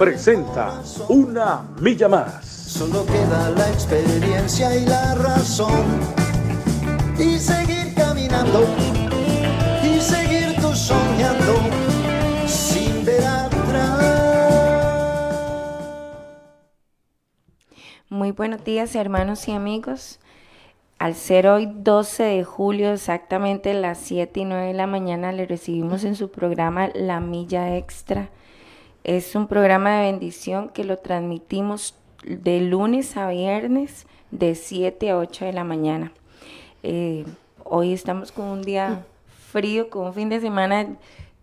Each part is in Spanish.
presenta Una Milla Más. Solo queda la experiencia y la razón. Y seguir caminando. Y seguir tú soñando. Sin ver atrás. Muy buenos días, hermanos y amigos. Al ser hoy 12 de julio, exactamente las 7 y 9 de la mañana, le recibimos en su programa La Milla Extra es un programa de bendición que lo transmitimos de lunes a viernes de 7 a 8 de la mañana. Eh, hoy estamos con un día frío, con un fin de semana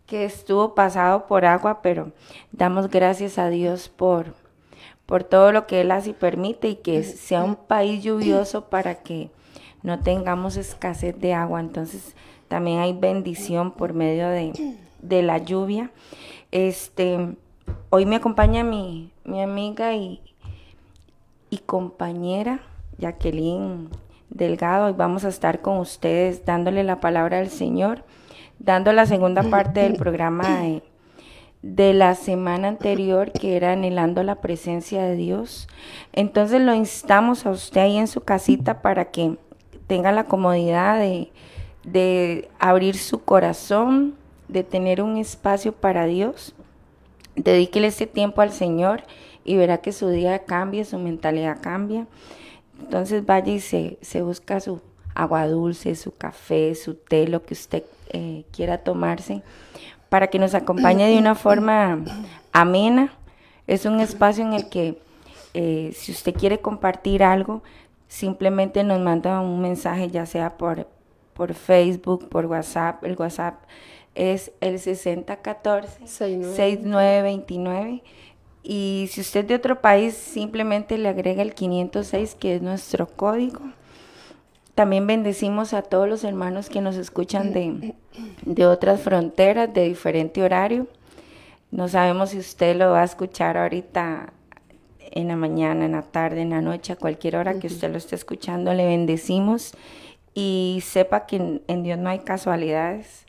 que estuvo pasado por agua, pero damos gracias a Dios por, por todo lo que Él hace y permite y que sea un país lluvioso para que no tengamos escasez de agua. Entonces también hay bendición por medio de, de la lluvia. Este, hoy me acompaña mi, amiga y, y compañera Jacqueline Delgado y vamos a estar con ustedes dándole la palabra al Señor, dando la segunda parte del programa de, de, la semana anterior que era anhelando la presencia de Dios. Entonces lo instamos a usted ahí en su casita para que tenga la comodidad de, de abrir su corazón, de tener un espacio para Dios Dedíquele este tiempo al Señor y verá que su día cambia, su mentalidad cambia. Entonces vaya y se, busca su agua dulce, su café, su té, lo que usted eh, quiera tomarse, para que nos acompañe de una forma amena. Es un espacio en el que eh, si usted quiere compartir algo, simplemente nos manda un mensaje, ya sea por, por Facebook, por WhatsApp. El WhatsApp es el 6014-6929. Y si usted es de otro país, simplemente le agrega el 506, que es nuestro código. También bendecimos a todos los hermanos que nos escuchan de, de otras fronteras, de diferente horario. No sabemos si usted lo va a escuchar ahorita en la mañana, en la tarde, en la noche, a cualquier hora que usted lo esté escuchando, le bendecimos y sepa que en Dios no hay casualidades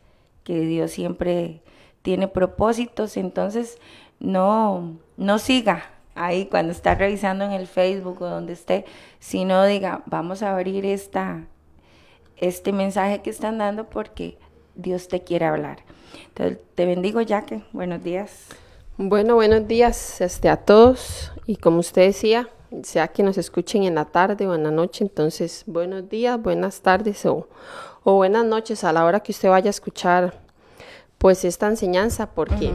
que Dios siempre tiene propósitos, entonces no, no siga ahí cuando está revisando en el Facebook o donde esté, sino diga, vamos a abrir esta, este mensaje que están dando porque Dios te quiere hablar. Entonces, te bendigo, Jaque. Buenos días. Bueno, buenos días este, a todos. Y como usted decía, sea que nos escuchen en la tarde o en la noche, entonces buenos días, buenas tardes o, o buenas noches a la hora que usted vaya a escuchar pues esta enseñanza, porque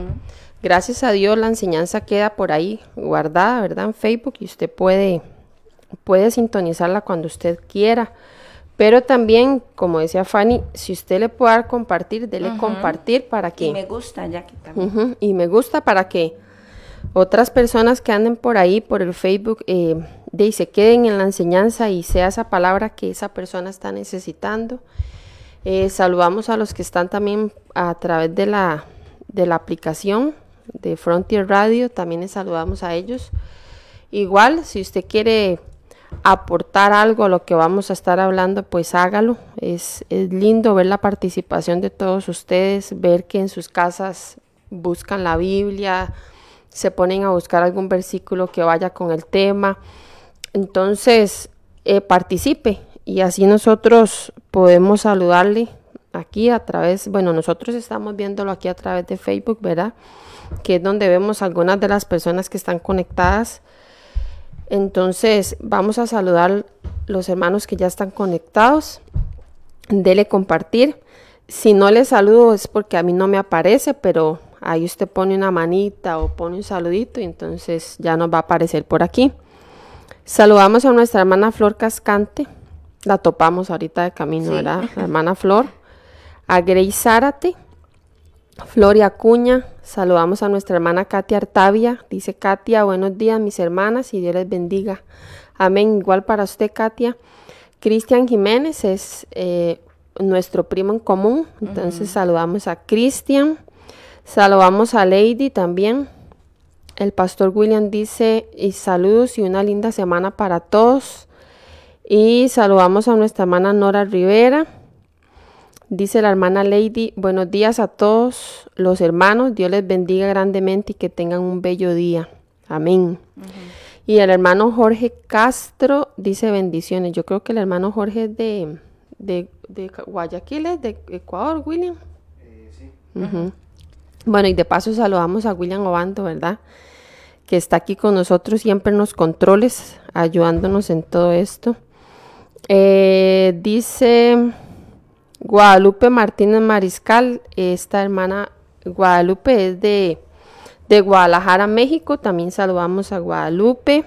gracias a Dios la enseñanza queda por ahí guardada, ¿verdad? En Facebook y usted puede, puede sintonizarla cuando usted quiera. Pero también, como decía Fanny, si usted le puede dar compartir, dele compartir para que... Y me gusta, ya que también. y me gusta para que otras personas que anden por ahí, por el Facebook, eh, de, se queden en la enseñanza y sea esa palabra que esa persona está necesitando. Eh, saludamos a los que están también a través de la, de la aplicación de Frontier Radio, también les saludamos a ellos. Igual, si usted quiere aportar algo a lo que vamos a estar hablando, pues hágalo. Es, es lindo ver la participación de todos ustedes, ver que en sus casas buscan la Biblia, se ponen a buscar algún versículo que vaya con el tema. Entonces, eh, participe, y así nosotros podemos saludarle aquí a través, bueno, nosotros estamos viéndolo aquí a través de Facebook, ¿verdad? Que es donde vemos algunas de las personas que están conectadas. Entonces, vamos a saludar los hermanos que ya están conectados. Dele compartir. Si no le saludo es porque a mí no me aparece, pero ahí usted pone una manita o pone un saludito y entonces ya nos va a aparecer por aquí. Saludamos a nuestra hermana Flor Cascante la topamos ahorita de camino, ¿verdad? La hermana Flor. A Grace Zárate. Floria Acuña, saludamos a nuestra hermana Katia Artavia. Dice Katia, buenos días mis hermanas y Dios les bendiga. Amén. Igual para usted, Katia. Cristian Jiménez es eh, nuestro primo en común. Entonces saludamos a Cristian. Saludamos a Lady también. El pastor William dice, y saludos y una linda semana para todos. Y saludamos a nuestra hermana Nora Rivera. Dice la hermana Lady, buenos días a todos los hermanos, Dios les bendiga grandemente y que tengan un bello día. Amén. Y el hermano Jorge Castro dice bendiciones. Yo creo que el hermano Jorge es de, de, de Guayaquil, es de Ecuador, William. sí. Bueno, y de paso saludamos a William Obando, ¿verdad? Que está aquí con nosotros siempre en los controles, ayudándonos en todo esto. Eh, dice Guadalupe Martínez Mariscal, esta hermana Guadalupe es de, de Guadalajara, México. También saludamos a Guadalupe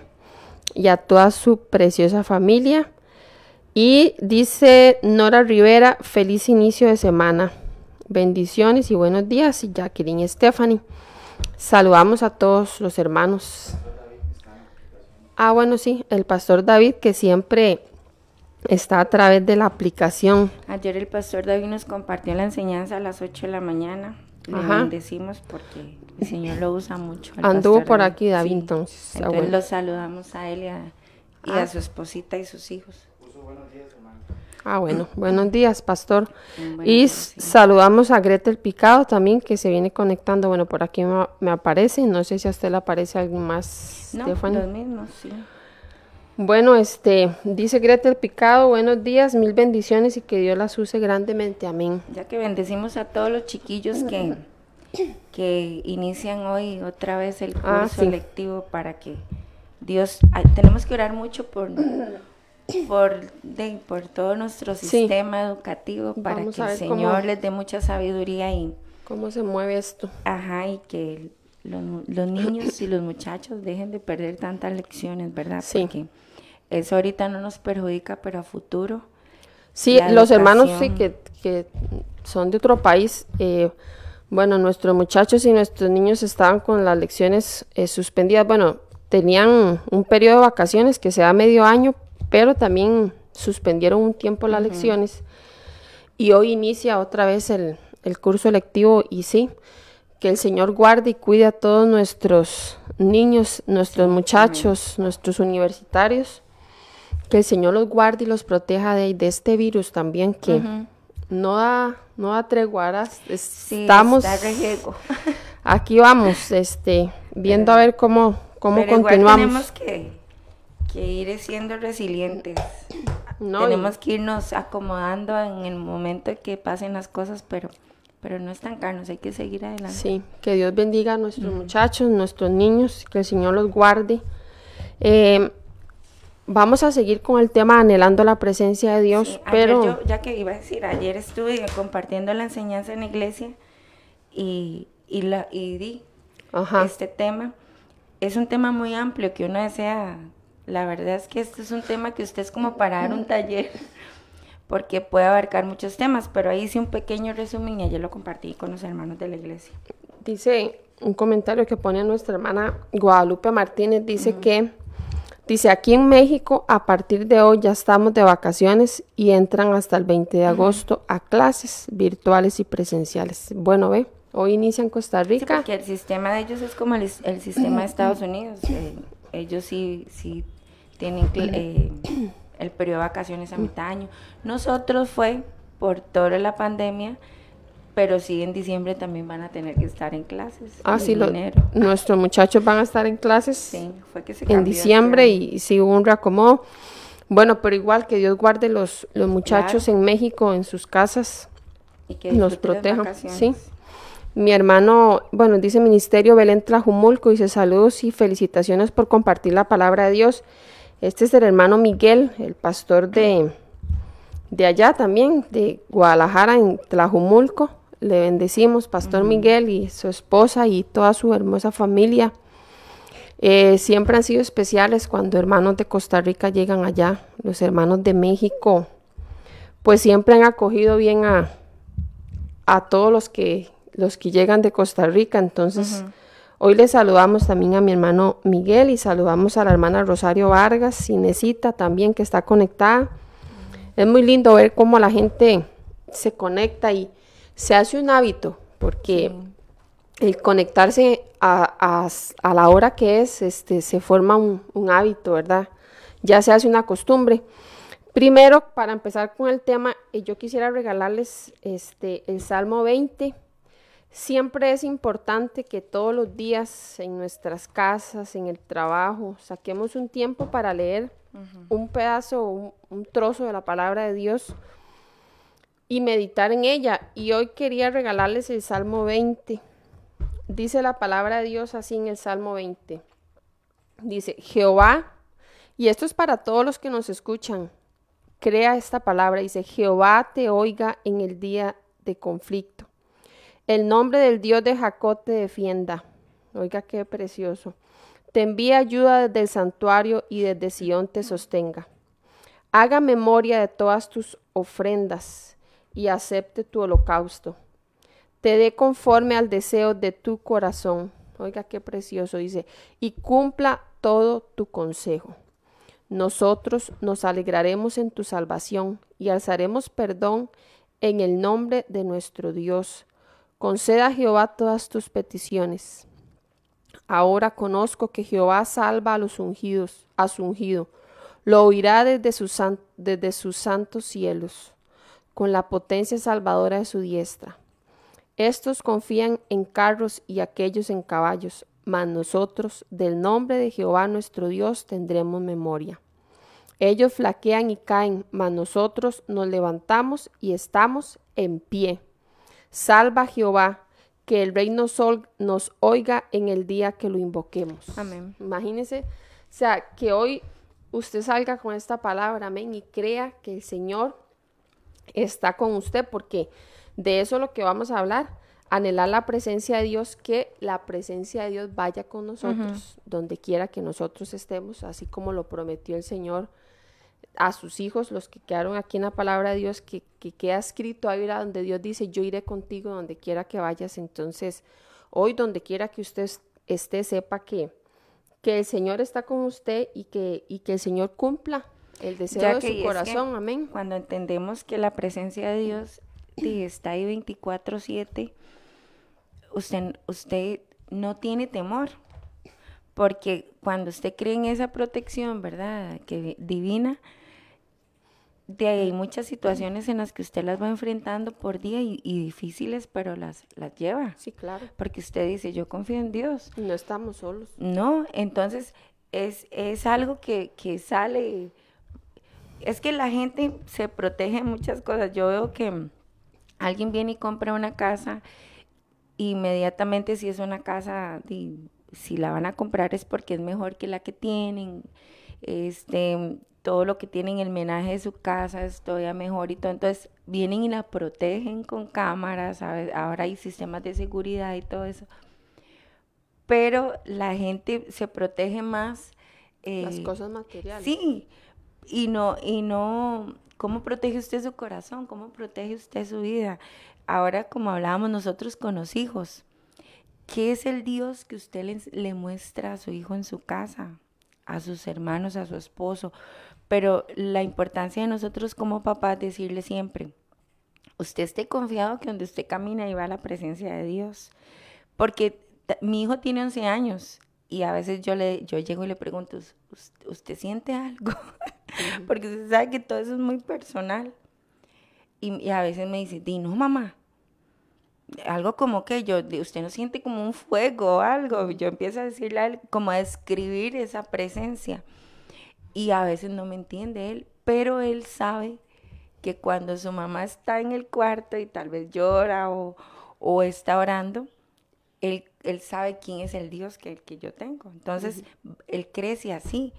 y a toda su preciosa familia. Y dice Nora Rivera, feliz inicio de semana. Bendiciones y buenos días, Jacqueline Stephanie. Saludamos a todos los hermanos. Ah, bueno, sí, el pastor David que siempre está a través de la aplicación. Ayer el pastor David nos compartió la enseñanza a las 8 de la mañana. Le bendecimos porque el Señor lo usa mucho. Anduvo por aquí David entonces. Entonces lo saludamos a él y a, y a ah. su esposita y sus hijos. Ah, bueno, buenos días, pastor. y saludamos a Gretel Picado también, que se viene conectando. Bueno, por aquí me, aparece, no sé si a usted le aparece algo más. No, los mismos, sí. Bueno, este, dice Gretel Picado, buenos días, mil bendiciones y que Dios las use grandemente, amén. Ya que bendecimos a todos los chiquillos que, que inician hoy otra vez el ah, curso lectivo para que Dios, tenemos que orar mucho por por, de, por todo nuestro sistema educativo para que el Señor les dé mucha sabiduría y cómo se mueve esto. Ajá, y que los, niños y los muchachos dejen de perder tantas lecciones, ¿verdad? Sí. Porque eso ahorita no nos perjudica, pero a futuro. Sí, los hermanos sí que, que, son de otro país. Eh, bueno, nuestros muchachos y nuestros niños estaban con las lecciones eh, suspendidas. Bueno, tenían un periodo de vacaciones que se da medio año, pero también suspendieron un tiempo las lecciones y hoy inicia otra vez el, curso electivo y sí, que el Señor guarde y cuide a todos nuestros niños, nuestros muchachos, nuestros universitarios, que el Señor los guarde y los proteja de, de este virus también que no da no da treguaras, estamos aquí vamos, este, viendo a ver cómo cómo continuamos. tenemos que que ir siendo resilientes. Tenemos que irnos acomodando en el momento que pasen las cosas, pero, pero no estancarnos, hay que seguir adelante. Sí, que Dios bendiga a nuestros muchachos, nuestros niños, que el Señor los guarde. Eh, vamos a seguir con el tema anhelando la presencia de Dios, pero... Yo, ya que iba a decir, ayer estuve compartiendo la enseñanza en la iglesia y, y, la, y di este tema. Es un tema muy amplio que uno desea la verdad es que este es un tema que usted es como para dar un taller, porque puede abarcar muchos temas, pero ahí hice un pequeño resumen y ayer lo compartí con los hermanos de la iglesia. Dice un comentario que pone nuestra hermana Guadalupe Martínez, dice que, dice, aquí en México a partir de hoy ya estamos de vacaciones y entran hasta el 20 de agosto a clases virtuales y presenciales. Bueno, ve. Hoy inicia en Costa Rica. Sí, porque el sistema de ellos es como el, sistema de Estados Unidos. Eh, ellos sí, sí tienen eh, el periodo de vacaciones a mitad de año. Nosotros fue por toda la pandemia, pero sí en diciembre también van a tener que estar en clases. Ah, sí, nuestros muchachos van a estar en clases sí, fue que se en diciembre y, sí hubo un reacomodo. Bueno, pero igual que Dios guarde los, los muchachos en México, en sus casas, y que los proteja. Sí. Mi hermano, bueno, dice Ministerio Belén Trajumulco, dice saludos y felicitaciones por compartir la palabra de Dios. Este es el hermano Miguel, el pastor de, de allá también, de Guadalajara, en Tlajumulco. Le bendecimos, Pastor Miguel y su esposa y toda su hermosa familia. Eh, siempre han sido especiales cuando hermanos de Costa Rica llegan allá. Los hermanos de México, pues siempre han acogido bien a, a todos los que los que llegan de Costa Rica. Entonces, hoy les saludamos también a mi hermano Miguel y saludamos a la hermana Rosario Vargas, Inesita también que está conectada. Es muy lindo ver cómo la gente se conecta y se hace un hábito, porque el conectarse a, la hora que es, este, se forma un, un hábito, ¿verdad? Ya se hace una costumbre. Primero, para empezar con el tema, eh, yo quisiera regalarles este, el Salmo 20. Siempre es importante que todos los días en nuestras casas, en el trabajo, saquemos un tiempo para leer un pedazo, un, un trozo de la palabra de Dios y meditar en ella. Y hoy quería regalarles el Salmo 20. Dice la palabra de Dios así en el Salmo 20. Dice, Jehová, y esto es para todos los que nos escuchan, crea esta palabra, dice, Jehová te oiga en el día de conflicto. El nombre del Dios de Jacob te defienda. Oiga qué precioso. Te envía ayuda desde el santuario y desde Sión te sostenga. Haga memoria de todas tus ofrendas y acepte tu holocausto. Te dé conforme al deseo de tu corazón. Oiga qué precioso dice. Y cumpla todo tu consejo. Nosotros nos alegraremos en tu salvación y alzaremos perdón en el nombre de nuestro Dios. Conceda a Jehová todas tus peticiones. Ahora conozco que Jehová salva a los ungidos, a su ungido. Lo oirá desde sus, desde sus santos cielos, con la potencia salvadora de su diestra. Estos confían en carros y aquellos en caballos, mas nosotros del nombre de Jehová nuestro Dios tendremos memoria. Ellos flaquean y caen, mas nosotros nos levantamos y estamos en pie. Salva Jehová, que el rey nos, nos oiga en el día que lo invoquemos. Amén. Imagínese, o sea, que hoy usted salga con esta palabra, amén, y crea que el Señor está con usted, porque de eso es lo que vamos a hablar anhelar la presencia de Dios, que la presencia de Dios vaya con nosotros, donde quiera que nosotros estemos, así como lo prometió el Señor a sus hijos, los que quedaron aquí en la palabra de Dios, que, queda escrito ahí, donde Dios dice, yo iré contigo donde quiera que vayas. Entonces, hoy donde quiera que usted esté, sepa que, que el Señor está con usted y que, y que el Señor cumpla el deseo de su corazón. Amén. Cuando entendemos que la presencia de Dios está ahí 24/7, usted, usted no tiene temor, porque cuando usted cree en esa protección, ¿verdad? Que divina, de ahí hay muchas situaciones en las que usted las va enfrentando por día y, difíciles, pero las, las lleva. Sí, claro. Porque usted dice, yo confío en Dios. No estamos solos. No, entonces es, es algo que, que sale. Es que la gente se protege en muchas cosas. Yo veo que alguien viene y compra una casa, inmediatamente si es una casa, si la van a comprar es porque es mejor que la que tienen, este, todo lo que tienen, el menaje de su casa es todavía mejor y todo, entonces vienen y la protegen con cámaras, ahora hay sistemas de seguridad y todo eso, pero la gente se protege más. Las eh, cosas materiales. Sí, y no, y no, ¿Cómo protege usted su corazón? ¿Cómo protege usted su vida? Ahora, como hablábamos nosotros con los hijos, ¿qué es el Dios que usted le, muestra a su hijo en su casa? A sus hermanos, a su esposo. Pero la importancia de nosotros como papás decirle siempre, usted esté confiado que donde usted camina y va la presencia de Dios. Porque mi hijo tiene 11 años y a veces yo le yo llego y le pregunto, ¿usted, siente algo? Porque usted sabe que todo eso es muy personal. Y, a veces me dice, di, no, mamá. Algo como que yo, usted no siente como un fuego o algo. Yo empiezo a decirle a él, como a describir esa presencia. Y a veces no me entiende él, pero él sabe que cuando su mamá está en el cuarto y tal vez llora o, o está orando, él, él, sabe quién es el Dios que, que yo tengo. Entonces, él crece así.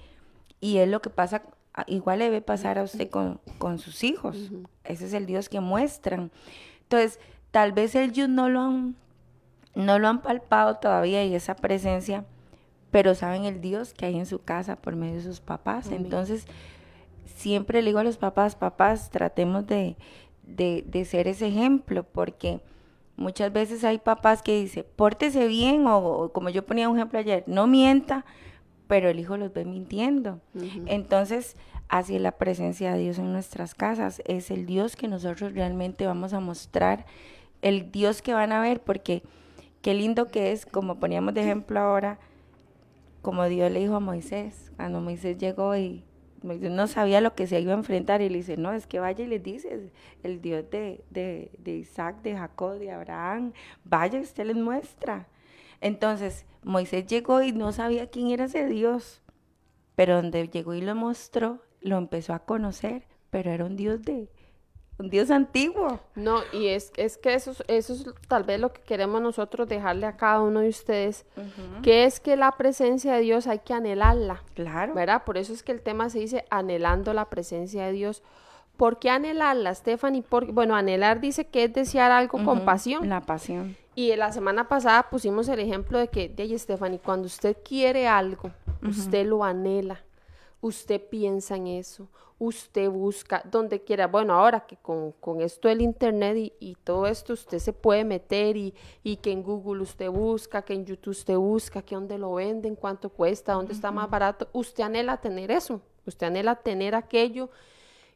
Y es lo que pasa, igual le debe pasar a usted con, sus hijos. Ese es el Dios que muestran. Entonces, tal vez ellos no lo han, no lo han palpado todavía y esa presencia, pero saben el Dios que hay en su casa por medio de sus papás. Entonces, siempre le digo a los papás, papás, tratemos de, de, de ser ese ejemplo, porque Muchas veces hay papás que dicen, pórtese bien, o, como yo ponía un ejemplo ayer, no mienta, pero el hijo los ve mintiendo. Entonces, así es la presencia de Dios en nuestras casas. Es el Dios que nosotros realmente vamos a mostrar, el Dios que van a ver, porque qué lindo que es, como poníamos de ejemplo ahora, como Dios le dijo a Moisés, cuando Moisés llegó y no sabía lo que se iba a enfrentar y le dice, no, es que vaya y le dice, el Dios de, de, de Isaac, de Jacob, de Abraham, vaya y usted les muestra. Entonces, Moisés llegó y no sabía quién era ese Dios, pero donde llegó y lo mostró, lo empezó a conocer, pero era un Dios de, un Dios antiguo. No, y es, es que eso, eso es tal vez lo que queremos nosotros dejarle a cada uno de ustedes, que es que la presencia de Dios hay que anhelarla. Claro. ¿Verdad? Por eso es que el tema se dice anhelando la presencia de Dios. ¿Por qué anhelarla, Stephanie? Porque, bueno, anhelar dice que es desear algo con pasión. La pasión. Y la semana pasada pusimos el ejemplo de que, de Stephanie, cuando usted quiere algo, usted lo anhela usted piensa en eso, usted busca donde quiera. Bueno, ahora que con, esto del internet y, todo esto usted se puede meter y, y, que en Google usted busca, que en YouTube usted busca, que dónde lo venden, cuánto cuesta, dónde está más barato. Usted anhela tener eso, usted anhela tener aquello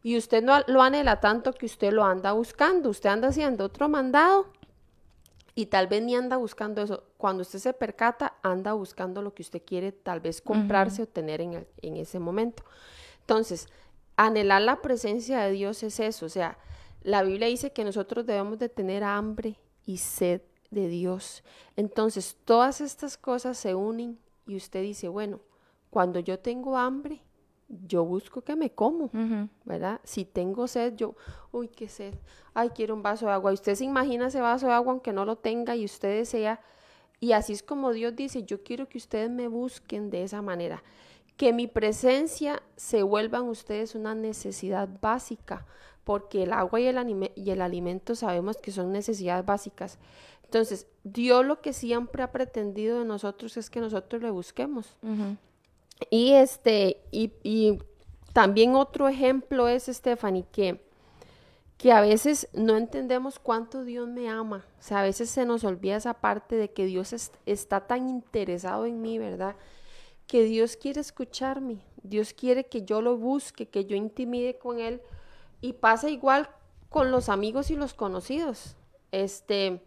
y usted no lo anhela tanto que usted lo anda buscando, usted anda haciendo otro mandado y tal vez ni anda buscando eso. Cuando usted se percata, anda buscando lo que usted quiere tal vez comprarse o tener en, en ese momento. Entonces, anhelar la presencia de Dios es eso. O sea, la Biblia dice que nosotros debemos de tener hambre y sed de Dios. Entonces, todas estas cosas se unen y usted dice, bueno, cuando yo tengo hambre, yo busco que me como, ¿verdad? Si tengo sed, yo, uy, qué sed, ay, quiero un vaso de agua. Y usted se imagina ese vaso de agua aunque no lo tenga y usted desea. Y así es como Dios dice, yo quiero que ustedes me busquen de esa manera. Que mi presencia se vuelvan ustedes una necesidad básica, porque el agua y el, y el alimento sabemos que son necesidades básicas. Entonces, Dios lo que siempre ha pretendido de nosotros es que nosotros le busquemos. Y este, y, también otro ejemplo es, Stephanie, que, que a veces no entendemos cuánto Dios me ama. O sea, a veces se nos olvida esa parte de que Dios está tan interesado en mí, ¿verdad? Que Dios quiere escucharme. Dios quiere que yo lo busque, que yo intimide con Él. Y pasa igual con los amigos y los conocidos. Este,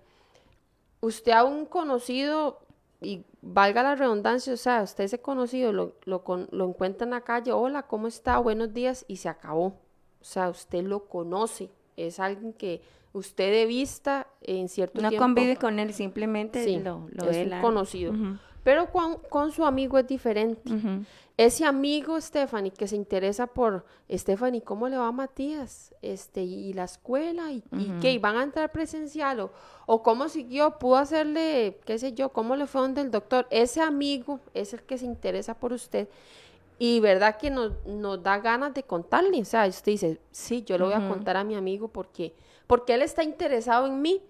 usted a un conocido y valga la redundancia, o sea, usted ese conocido lo, lo, lo, encuentra en la calle, hola, ¿cómo está? Buenos días, y se acabó. O sea, usted lo conoce, es alguien que usted de vista en cierto no tiempo... No convive con él, simplemente lo, lo es un conocido. Pero con, con, su amigo es diferente. Ese amigo, Stephanie, que se interesa por, Stephanie, ¿cómo le va a Matías? Este, y, la escuela, y, qué, van a entrar presencial, o, o cómo siguió, pudo hacerle, qué sé yo, cómo le fue donde el doctor. Ese amigo es el que se interesa por usted. Y verdad que nos, nos da ganas de contarle. O sea, usted dice, sí, yo lo voy a contar a mi amigo porque, porque él está interesado en mí.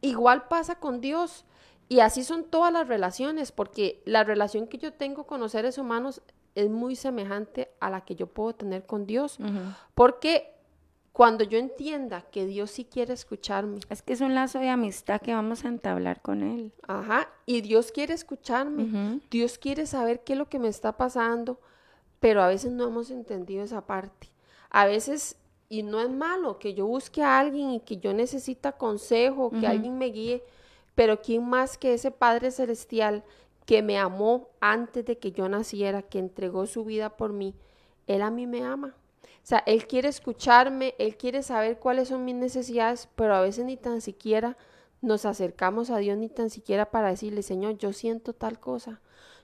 Igual pasa con Dios. Y así son todas las relaciones, porque la relación que yo tengo con los seres humanos es muy semejante a la que yo puedo tener con Dios, porque cuando yo entienda que Dios sí quiere escucharme. Es que es un lazo de amistad que vamos a entablar con Él. Ajá, y Dios quiere escucharme, Dios quiere saber qué es lo que me está pasando, pero a veces no hemos entendido esa parte. A veces, y no es malo que yo busque a alguien y que yo necesita consejo, que alguien me guíe, pero ¿quién más que ese Padre Celestial que me amó antes de que yo naciera, que entregó su vida por mí, Él a mí me ama. O sea, Él quiere escucharme, Él quiere saber cuáles son mis necesidades, pero a veces ni tan siquiera nos acercamos a Dios, ni tan siquiera para decirle, Señor, yo siento tal cosa,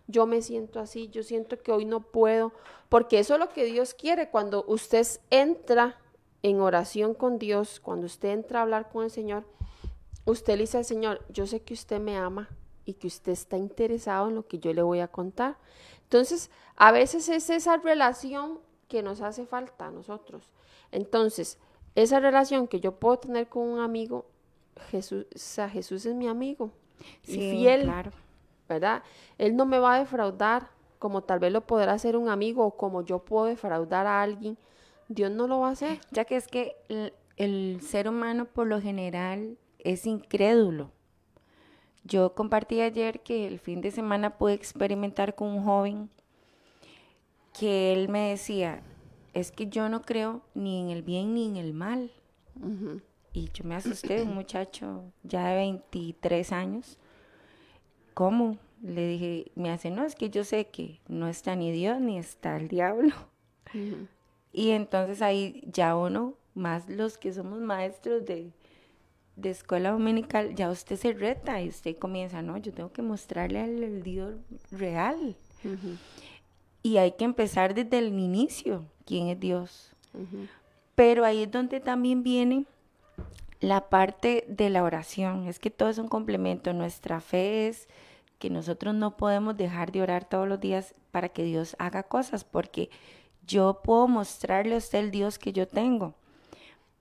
yo me siento así, yo siento que hoy no puedo, porque eso es lo que Dios quiere cuando usted entra en oración con Dios, cuando usted entra a hablar con el Señor, usted le dice al Señor, yo sé que usted me ama, y que usted está interesado en lo que yo le voy a contar. Entonces, a veces es esa relación que nos hace falta a nosotros. Entonces, esa relación que yo puedo tener con un amigo, Jesús, o sea, Jesús es mi amigo y fiel, claro. ¿verdad? Él no me va a defraudar como tal vez lo podrá hacer un amigo o como yo puedo defraudar a alguien. Dios no lo va a hacer. Ya que es que el ser humano por lo general es incrédulo. Yo compartí ayer que el fin de semana pude experimentar con un joven que él me decía, es que yo no creo ni en el bien ni en el mal. Y yo me asusté, un muchacho ya de 23 años. ¿Cómo? Le dije, me hace, no, es que yo sé que no está ni Dios ni está el diablo. Y entonces ahí ya uno, más los que somos maestros de, de escuela dominical, ya usted se reta y usted comienza, no, yo tengo que mostrarle al, Dios real. Y hay que empezar desde el inicio, quién es Dios. Pero ahí es donde también viene la parte de la oración. Es que todo es un complemento. Nuestra fe es que nosotros no podemos dejar de orar todos los días para que Dios haga cosas, porque yo puedo mostrarle a usted el Dios que yo tengo.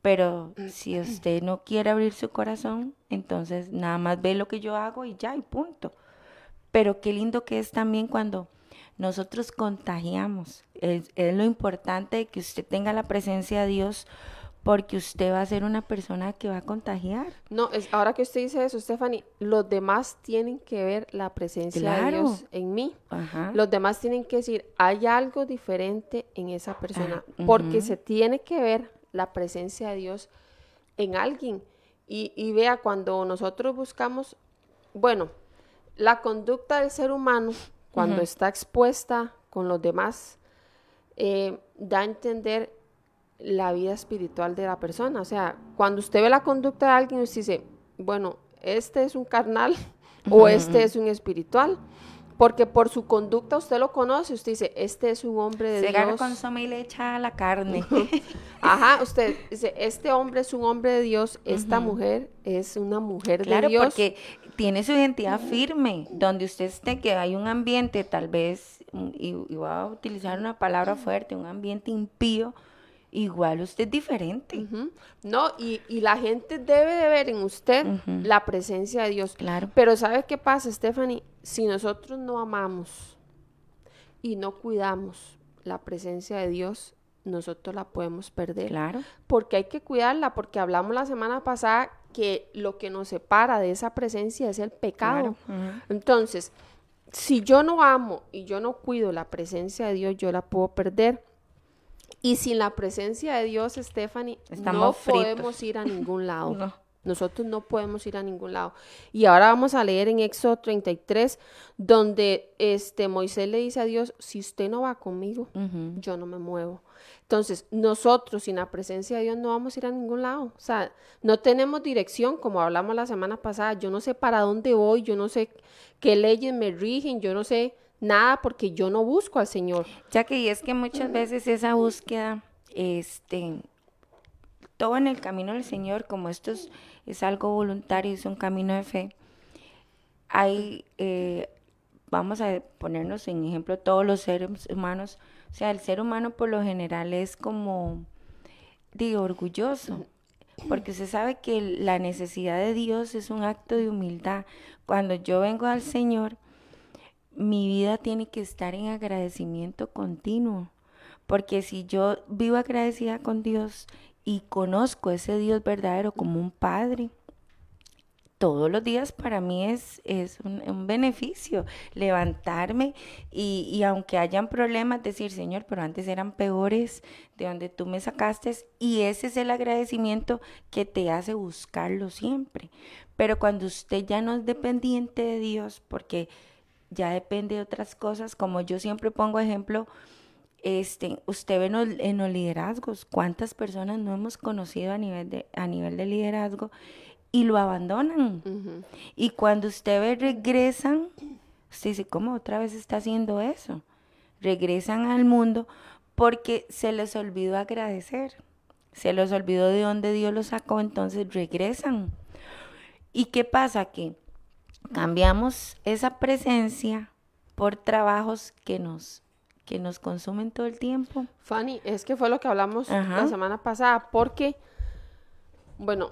Pero si usted no quiere abrir su corazón, entonces nada más ve lo que yo hago y ya, y punto. Pero qué lindo que es también cuando nosotros contagiamos. Es, lo importante de que usted tenga la presencia de Dios porque usted va a ser una persona que va a contagiar. No, es, ahora que usted dice eso, Stephanie, los demás tienen que ver la presencia de Dios en mí. Los demás tienen que decir, hay algo diferente en esa persona, porque se tiene que ver la presencia de Dios en alguien. Y, vea, cuando nosotros buscamos, bueno, la conducta del ser humano, cuando está expuesta con los demás, eh, da a entender la vida espiritual de la persona. O sea, cuando usted ve la conducta de alguien, usted dice, bueno, este es un carnal o este es un espiritual. Porque por su conducta usted lo conoce, usted dice, este es un hombre de Se Dios. consome y le echa la carne. Ajá, usted dice, este hombre es un hombre de Dios, esta mujer es una mujer de Dios. Claro, porque tiene su identidad firme, donde usted esté, que hay un ambiente tal vez, y, y voy a utilizar una palabra fuerte, un ambiente impío, igual usted es diferente. No, y, la gente debe de ver en usted la presencia de Dios. Claro. Pero ¿sabe qué pasa, Stephanie? Si nosotros no amamos y no cuidamos la presencia de Dios, nosotros la podemos perder. Claro. Porque hay que cuidarla, porque hablamos la semana pasada que lo que nos separa de esa presencia es el pecado. Entonces, si yo no amo y yo no cuido la presencia de Dios, yo la puedo perder. Y sin la presencia de Dios, Stephanie, no podemos ir a ningún lado. Nosotros no podemos ir a ningún lado. Y ahora vamos a leer en Éxodo 33, donde este, Moisés le dice a Dios, si usted no va conmigo, yo no me muevo. Entonces, nosotros sin la presencia de Dios no vamos a ir a ningún lado. O sea, no tenemos dirección, como hablamos la semana pasada. Yo no sé para dónde voy, yo no sé qué leyes me rigen, yo no sé nada porque yo no busco al Señor. Ya que y es que muchas veces esa búsqueda, este, todo en el camino del Señor, como esto es, algo voluntario, es un camino de fe, hay, eh, vamos a ponernos en ejemplo todos los seres humanos, o sea, el ser humano por lo general es como, digo, orgulloso, porque se sabe que la necesidad de Dios es un acto de humildad. Cuando yo vengo al Señor, mi vida tiene que estar en agradecimiento continuo. Porque si yo vivo agradecida con Dios y conozco ese Dios verdadero como un Padre, todos los días para mí es, es un, beneficio levantarme y, y, aunque hayan problemas, decir, Señor, pero antes eran peores de donde tú me sacaste y ese es el agradecimiento que te hace buscarlo siempre. Pero cuando usted ya no es dependiente de Dios, porque ya depende de otras cosas, como yo siempre pongo ejemplo, este, usted ve en los, liderazgos, cuántas personas no hemos conocido a nivel de, a nivel de liderazgo y lo abandonan. Y cuando usted ve regresan, usted dice, ¿cómo otra vez está haciendo eso? Regresan al mundo porque se les olvidó agradecer, se les olvidó de dónde Dios los sacó, entonces regresan. ¿Y qué pasa? Que cambiamos esa presencia por trabajos que nos que nos consumen todo el tiempo. Fanny, es que fue lo que hablamos la semana pasada, porque, bueno,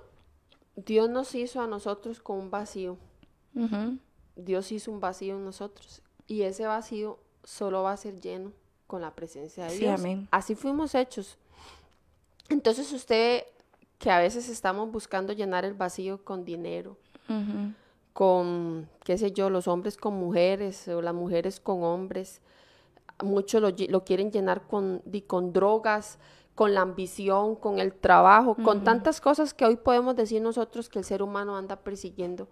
Dios nos hizo a nosotros con un vacío. Dios hizo un vacío en nosotros y ese vacío solo va a ser lleno con la presencia de Dios. Así fuimos hechos. Entonces usted que a veces estamos buscando llenar el vacío con dinero. Con, qué sé yo, los hombres con mujeres o las mujeres con hombres. Muchos lo, quieren llenar con, con drogas, con la ambición, con el trabajo, con tantas cosas que hoy podemos decir nosotros que el ser humano anda persiguiendo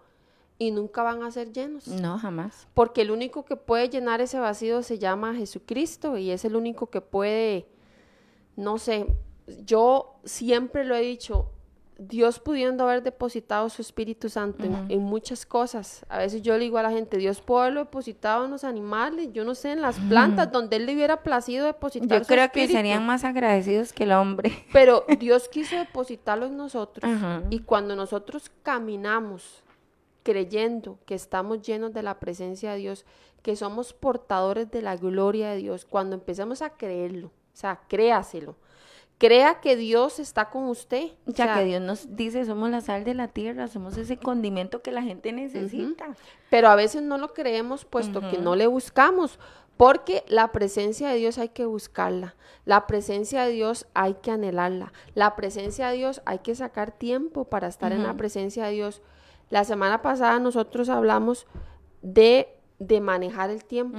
y nunca van a ser llenos. No, jamás. Porque el único que puede llenar ese vacío se llama Jesucristo y es el único que puede, no sé, yo siempre lo he dicho, Dios pudiendo haber depositado su Espíritu Santo en, en muchas cosas. A veces yo le digo a la gente, Dios puede haberlo depositado en los animales, yo no sé, en las plantas, donde Él le hubiera placido depositar Yo su creo que serían más agradecidos que el hombre. Pero Dios quiso depositarlo en nosotros. Y cuando nosotros caminamos creyendo que estamos llenos de la presencia de Dios, que somos portadores de la gloria de Dios, cuando empezamos a creerlo, o sea, créaselo. Crea que Dios está con usted. o Ya sea, que Dios nos dice, somos la sal de la tierra, somos ese condimento que la gente necesita. Pero a veces no lo creemos puesto que no le buscamos, porque la presencia de Dios hay que buscarla, la presencia de Dios hay que anhelarla, la presencia de Dios hay que sacar tiempo para estar en la presencia de Dios. La semana pasada nosotros hablamos de, de manejar el tiempo,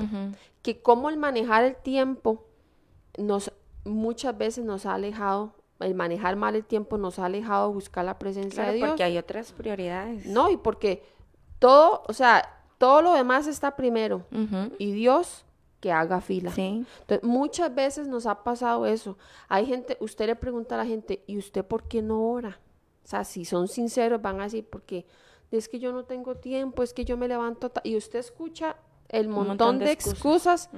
que cómo el manejar el tiempo nos muchas veces nos ha alejado, el manejar mal el tiempo nos ha alejado de buscar la presencia Claro, de Dios. porque hay otras prioridades. No, y porque todo, o sea, todo lo demás está primero. Y Dios que haga fila. Sí. Entonces, muchas veces nos ha pasado eso. Hay gente, usted le pregunta a la gente, ¿y usted por qué no ora? O sea, si son sinceros, van a decir, porque es que yo no tengo tiempo, es que yo me levanto. ta-". Y usted escucha el montón, montón de de, excusas. excusas.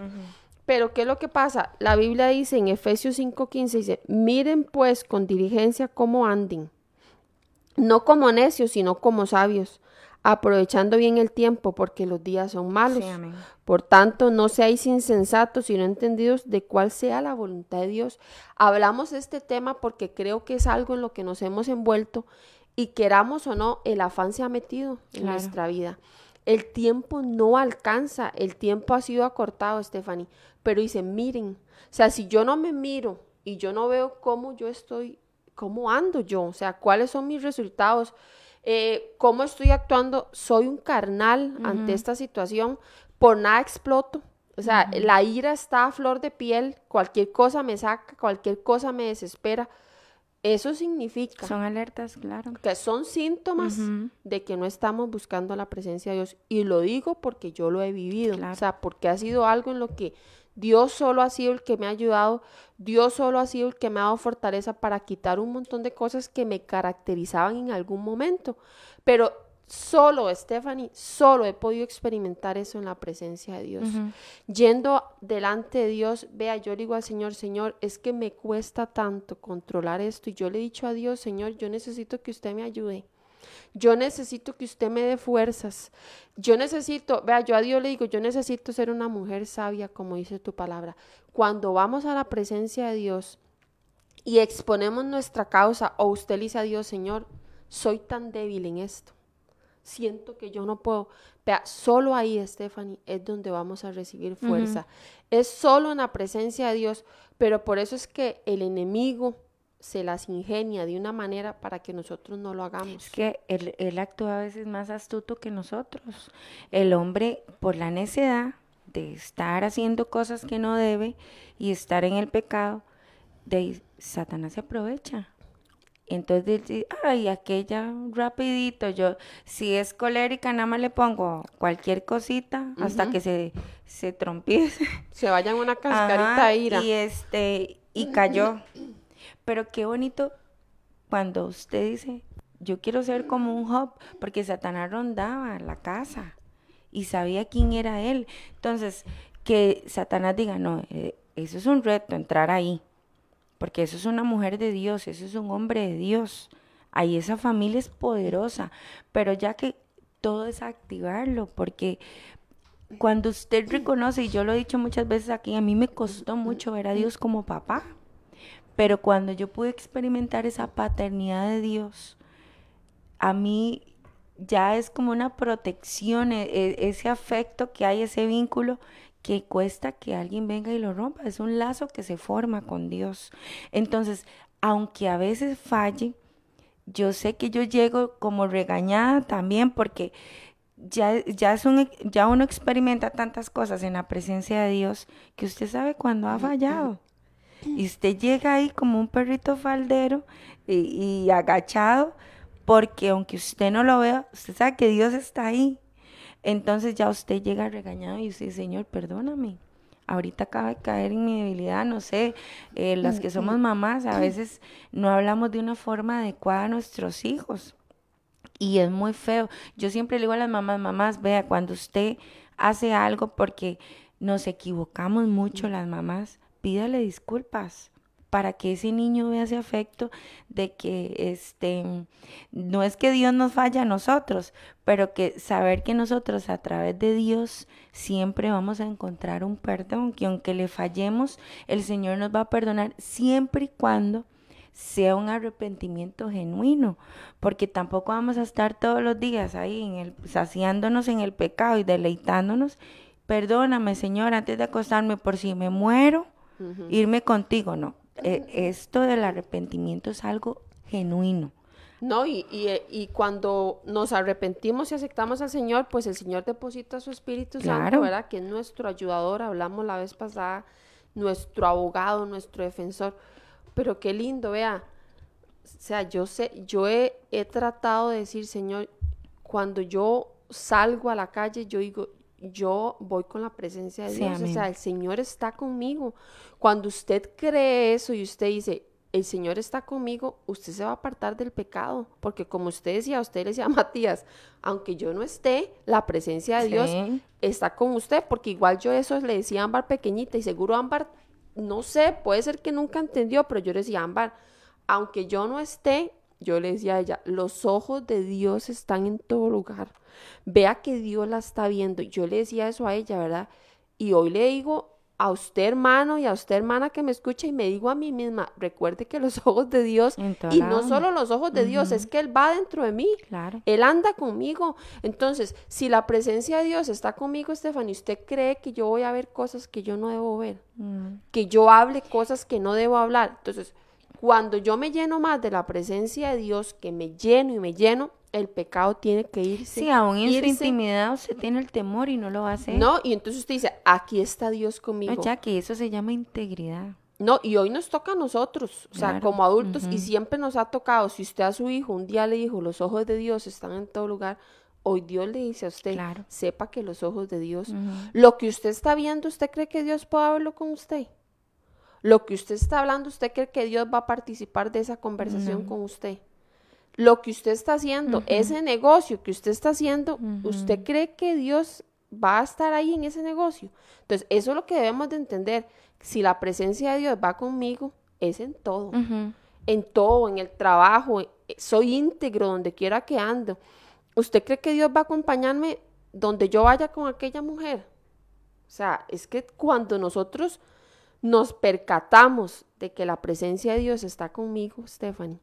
Pero, ¿qué es lo que pasa? La Biblia dice en Efesios 5:15, dice, miren pues con diligencia cómo anden, no como necios, sino como sabios, aprovechando bien el tiempo, porque los días son malos. Sí. Por tanto, no seáis insensatos, sino entendidos de cuál sea la voluntad de Dios. Hablamos de este tema porque creo que es algo en lo que nos hemos envuelto y queramos o no, el afán se ha metido en Claro. nuestra vida. El tiempo no alcanza, el tiempo ha sido acortado, Stephanie. Pero dice, miren, o sea, si yo no me miro y yo no veo cómo yo estoy, cómo ando yo, o sea, cuáles son mis resultados, eh, cómo estoy actuando, soy un carnal ante esta situación, por nada exploto. O sea, la ira está a flor de piel, cualquier cosa me saca, cualquier cosa me desespera. Eso significa Son alertas, claro. que son síntomas de que no estamos buscando la presencia de Dios. Y lo digo porque yo lo he vivido. Claro. O sea, porque ha sido algo en lo que Dios solo ha sido el que me ha ayudado. Dios solo ha sido el que me ha dado fortaleza para quitar un montón de cosas que me caracterizaban en algún momento. Pero solo, Stephanie, solo he podido experimentar eso en la presencia de Dios. Yendo delante de Dios, vea, yo le digo al Señor, Señor, es que me cuesta tanto controlar esto. Y yo le he dicho a Dios, Señor, yo necesito que usted me ayude. Yo necesito que usted me dé fuerzas. Yo necesito, vea, yo a Dios le digo, yo necesito ser una mujer sabia, como dice tu palabra. Cuando vamos a la presencia de Dios y exponemos nuestra causa, o usted le dice a Dios, Señor, soy tan débil en esto. Siento que yo no puedo. Vea, solo ahí, Stephanie, es donde vamos a recibir fuerza. Es solo en la presencia de Dios, pero por eso es que el enemigo se las ingenia de una manera para que nosotros no lo hagamos. Es que él, él actúa a veces más astuto que nosotros. El hombre, por la necedad de estar haciendo cosas que no debe y estar en el pecado, de Satanás se aprovecha. Entonces dice, ay, aquella rapidito, yo, si es colérica, nada más le pongo cualquier cosita hasta que se, se trompiece. Se vayan una cascarita Ajá, de ira. Y este, y cayó. Pero qué bonito cuando usted dice, yo quiero ser como un Job, porque Satanás rondaba la casa y sabía quién era él. Entonces, que Satanás diga, no, eh, eso es un reto, entrar ahí, porque eso es una mujer de Dios, eso es un hombre de Dios. Ahí esa familia es poderosa, pero ya que todo es activarlo, porque cuando usted reconoce, y yo lo he dicho muchas veces aquí, a mí me costó mucho ver a Dios como papá, pero cuando yo pude experimentar esa paternidad de Dios, a mí ya es como una protección, e- e- ese afecto que hay, ese vínculo que cuesta que alguien venga y lo rompa. Es un lazo que se forma con Dios. Entonces, aunque a veces falle, yo sé que yo llego como regañada también porque ya, ya, es un, ya uno experimenta tantas cosas en la presencia de Dios que usted sabe cuando ha fallado. Y usted llega ahí como un perrito faldero y, y agachado porque aunque usted no lo vea, usted sabe que Dios está ahí. Entonces ya usted llega regañado y usted, Señor, perdóname ahorita acaba de caer en mi debilidad, no sé, eh, las que somos mamás a veces no hablamos de una forma adecuada a nuestros hijos. Y es muy feo. Yo siempre le digo a las mamás, mamás, vea, cuando usted hace algo porque nos equivocamos mucho las mamás, pídale disculpas para que ese niño vea ese afecto de que este no es que Dios nos falla a nosotros, pero que saber que nosotros a través de Dios siempre vamos a encontrar un perdón, que aunque le fallemos, el Señor nos va a perdonar siempre y cuando sea un arrepentimiento genuino, porque tampoco vamos a estar todos los días ahí en el saciándonos en el pecado y deleitándonos. Perdóname, Señor, antes de acostarme por si me muero, irme contigo, no eh, esto del arrepentimiento es algo genuino. No, y, eh, y, cuando nos arrepentimos y aceptamos al Señor, pues el Señor deposita su Espíritu Santo, ¿verdad? Que es nuestro ayudador, hablamos la vez pasada, nuestro abogado, nuestro defensor. Pero qué lindo, vea. O sea, yo sé, yo he, he tratado de decir, Señor, cuando yo salgo a la calle, yo digo, yo voy con la presencia de Dios, o sea, el Señor está conmigo. Cuando usted cree eso y usted dice, el Señor está conmigo, usted se va a apartar del pecado, porque como usted decía, usted le decía a Matías, aunque yo no esté, la presencia de Dios está con usted, porque igual yo eso le decía a Ámbar pequeñita y seguro Ámbar, no sé, puede ser que nunca entendió, pero yo le decía, Ámbar, aunque yo no esté, yo le decía a ella, los ojos de Dios están en todo lugar. Vea que Dios la está viendo. Yo le decía eso a ella, ¿verdad? Y hoy le digo a usted hermano y a usted hermana que me escucha y me digo a mí misma, recuerde que los ojos de Dios, y no solo los ojos de Dios, es que Él va dentro de mí, claro. Él anda conmigo. Entonces, si la presencia de Dios está conmigo, Stephanie, ¿usted cree que yo voy a ver cosas que yo no debo ver? Mm. Que yo hable cosas que no debo hablar. Entonces, cuando yo me lleno más de la presencia de Dios, que me lleno y me lleno, el pecado tiene que irse. Sí, aún en su intimidad usted tiene el temor y no lo hace. No, y entonces usted dice, aquí está Dios conmigo. ya que eso se llama integridad. No, y hoy nos toca a nosotros, o sea, como adultos, y siempre nos ha tocado, si usted a su hijo un día le dijo, los ojos de Dios están en todo lugar, hoy Dios le dice a usted, sepa que los ojos de Dios, lo que usted está viendo, ¿usted cree que Dios puede hablarlo con usted? Lo que usted está hablando, ¿usted cree que Dios va a participar de esa conversación con usted? lo que usted está haciendo, ese negocio que usted está haciendo, ¿usted cree que Dios va a estar ahí en ese negocio? Entonces, eso es lo que debemos de entender. Si la presencia de Dios va conmigo, es en todo. En todo, en el trabajo, eh, soy íntegro donde quiera que ando. ¿Usted cree que Dios va a acompañarme donde yo vaya con aquella mujer? O sea, es que cuando nosotros nos percatamos de que la presencia de Dios está conmigo, Stephanie,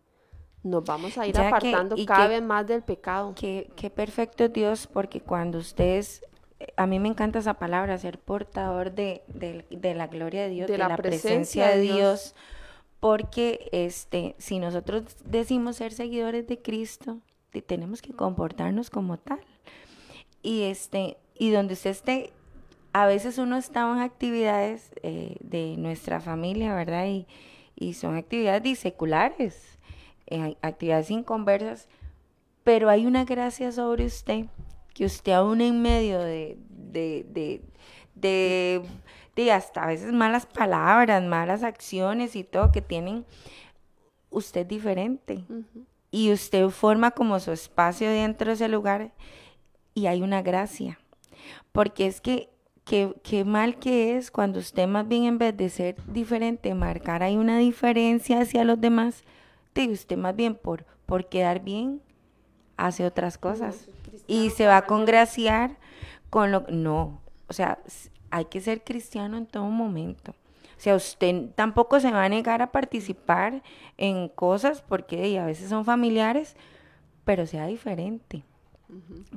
nos vamos a ir apartando cada vez más del pecado. Qué, qué perfecto Dios, porque cuando ustedes, a mí me encanta esa palabra, ser portador de, la gloria de Dios, de, la, presencia, de Dios. porque este, si nosotros decimos ser seguidores de Cristo, tenemos que comportarnos como tal. Y este, y donde usted esté, a veces uno está en actividades eh, de nuestra familia, ¿verdad? Y, y son actividades seculares en actividades inconversas, pero hay una gracia sobre usted, que usted aún en medio de, de, de, de, hasta a veces malas palabras, malas acciones y todo que tienen, usted diferente. Y usted forma como su espacio dentro de ese lugar y hay una gracia. Porque es que qué, mal que es cuando usted más bien en vez de ser diferente, marcar ahí una diferencia hacia los demás, y usted más bien por, por quedar bien hace otras cosas y se va a congraciar con lo no, o sea, hay que ser cristiano en todo momento. O sea, usted tampoco se va a negar a participar en cosas porque a veces son familiares, pero sea diferente.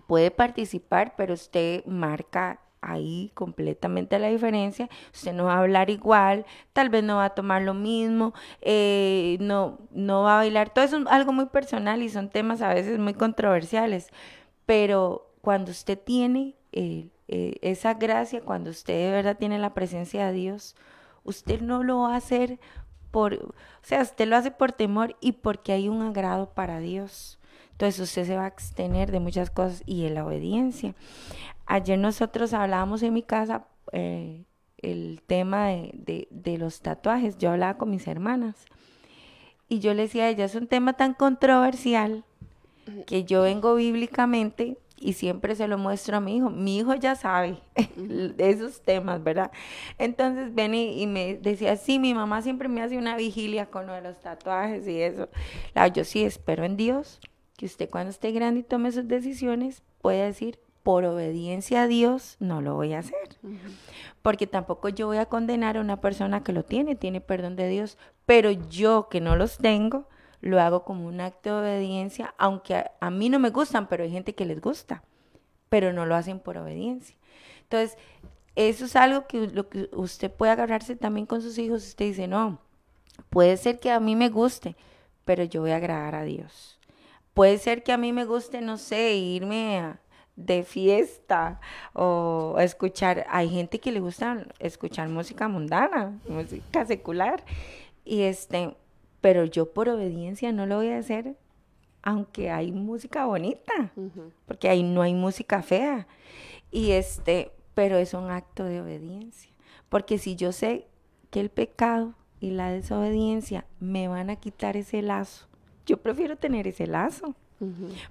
Puede participar, pero usted marca ahí completamente la diferencia. Usted no va a hablar igual, tal vez no va a tomar lo mismo, eh, no, no va a bailar. Todo eso es algo muy personal y son temas a veces muy controversiales. Pero cuando usted tiene eh, eh, esa gracia, cuando usted de verdad tiene la presencia de Dios, usted no lo va a hacer por, o sea, usted lo hace por temor y porque hay un agrado para Dios. Entonces usted se va a abstener de muchas cosas y en la obediencia. Ayer nosotros hablábamos en mi casa eh, el tema de, de, los tatuajes. Yo hablaba con mis hermanas y yo le decía a ellas, es un tema tan controversial que yo vengo bíblicamente y siempre se lo muestro a mi hijo. Mi hijo ya sabe de esos temas, ¿verdad? Entonces ven y, me decía, sí, mi mamá siempre me hace una vigilia con lo de los tatuajes y eso. La, yo sí espero en Dios que usted cuando esté grande y tome sus decisiones pueda decir, por obediencia a Dios no lo voy a hacer. Porque tampoco yo voy a condenar a una persona que lo tiene, tiene perdón de Dios, pero yo que no los tengo, lo hago como un acto de obediencia, aunque a, mí no me gustan, pero hay gente que les gusta, pero no lo hacen por obediencia. Entonces, eso es algo que, lo que usted puede agarrarse también con sus hijos. Usted dice, no, puede ser que a mí me guste, pero yo voy a agradar a Dios. Puede ser que a mí me guste, no sé, irme de fiesta o escuchar, hay gente que le gusta escuchar música mundana, música secular, y este, pero yo por obediencia no lo voy a hacer, aunque hay música bonita, porque ahí no hay música fea. Y este, pero es un acto de obediencia, porque si yo sé que el pecado y la desobediencia me van a quitar ese lazo, yo prefiero tener ese lazo.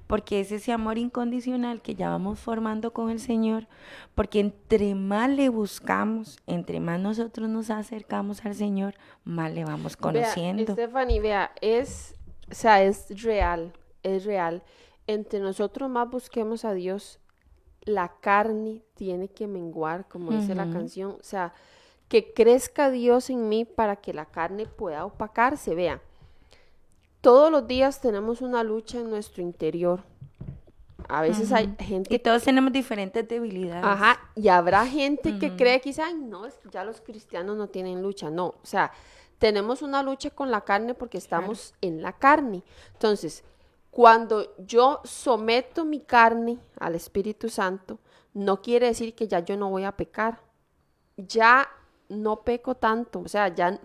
Porque es ese amor incondicional que ya vamos formando con el Señor, porque entre más le buscamos, entre más nosotros nos acercamos al Señor, más le vamos conociendo. Vea, Stephanie, vea, es, o sea, es real, es real. Entre nosotros más busquemos a Dios, la carne tiene que menguar, como dice la canción, o sea, que crezca Dios en mí para que la carne pueda opacarse, vea todos los días tenemos una lucha en nuestro interior. A veces hay gente... Y todos tenemos diferentes debilidades. Ajá, y habrá gente que cree quizá, ay, no, ya los cristianos no tienen lucha. No, o sea, tenemos una lucha con la carne porque estamos en la carne. Entonces, cuando yo someto mi carne al Espíritu Santo, no quiere decir que ya yo no voy a pecar. Ya no peco tanto, o sea, ya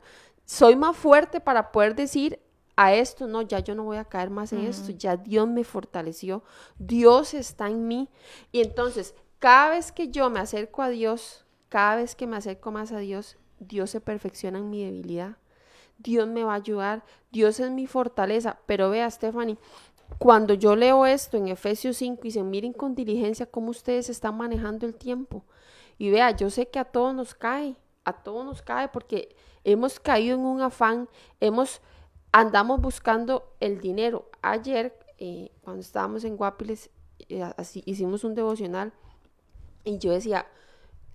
soy más fuerte para poder decir, a esto, no, ya yo no voy a caer más en esto, ya Dios me fortaleció, Dios está en mí. Y entonces, cada vez que yo me acerco a Dios, cada vez que me acerco más a Dios, Dios se perfecciona en mi debilidad. Dios me va a ayudar, Dios es mi fortaleza. Pero vea, Stephanie, cuando yo leo esto en Efesios 5 y se miren con diligencia cómo ustedes están manejando el tiempo. Y vea, yo sé que a todos nos cae, a todos nos cae porque hemos caído en un afán, hemos andamos buscando el dinero. Ayer, eh, cuando estábamos en Guapiles, eh, así, hicimos un devocional y yo decía,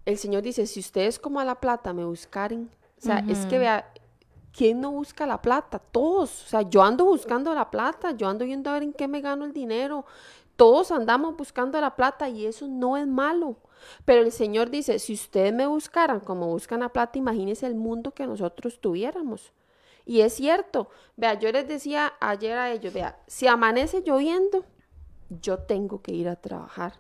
el Señor dice, si ustedes como a la plata me buscaren, o sea, es que vea, ¿quién no busca la plata? Todos, o sea, yo ando buscando la plata, yo ando viendo a ver en qué me gano el dinero, todos andamos buscando la plata y eso no es malo. Pero el Señor dice, si ustedes me buscaran como buscan la plata, imagínense el mundo que nosotros tuviéramos. Y es cierto, vea, yo les decía ayer a ellos, vea, si amanece lloviendo, yo tengo que ir a trabajar.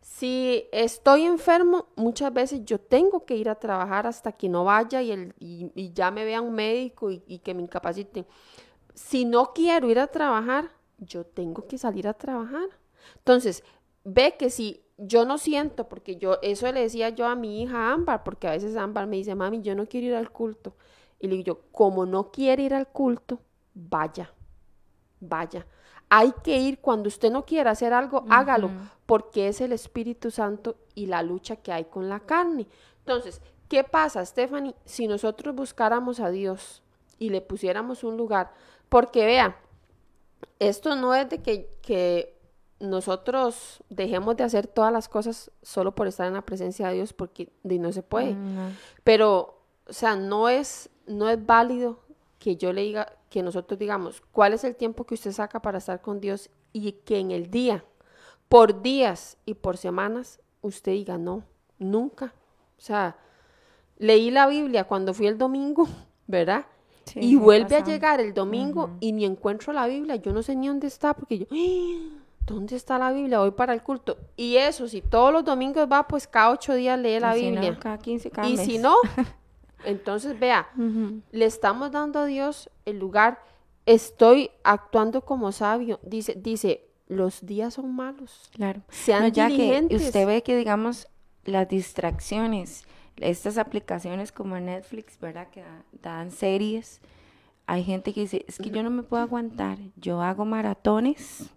Si estoy enfermo, muchas veces yo tengo que ir a trabajar hasta que no vaya y, el, y, ya me vea un médico y, y, que me incapaciten. Si no quiero ir a trabajar, yo tengo que salir a trabajar. Entonces, ve que si yo no siento, porque yo, eso le decía yo a mi hija Ámbar, porque a veces Ámbar me dice, mami, yo no quiero ir al culto. Y le digo yo, como no quiere ir al culto, vaya, vaya. Hay que ir cuando usted no quiera hacer algo, hágalo, porque es el Espíritu Santo y la lucha que hay con la carne. Entonces, ¿qué pasa, Stephanie, si nosotros buscáramos a Dios y le pusiéramos un lugar? Porque vea, esto no es de que, que nosotros dejemos de hacer todas las cosas solo por estar en la presencia de Dios, porque no se puede. Pero, o sea, no es no es válido que yo le diga, que nosotros digamos, cuál es el tiempo que usted saca para estar con Dios y que en el día, por días y por semanas, usted diga, no, nunca. O sea, leí la Biblia cuando fui el domingo, ¿verdad? Sí, y vuelve a llegar el domingo y ni encuentro la Biblia. Yo no sé ni dónde está porque yo. ¿dónde está la Biblia? Voy para el culto. Y eso, si todos los domingos va, pues cada ocho días lee la Y si no, Biblia. cada 15, cada y mes. si no, entonces vea, le estamos dando a Dios el lugar. Estoy actuando como sabio. Dice, dice, los días son malos. Claro. Sean No, ya que diligentes. usted ve que, digamos, las distracciones, estas aplicaciones como Netflix, ¿verdad? Que da- dan series. Hay gente que dice, es que yo no me puedo aguantar. Yo hago maratones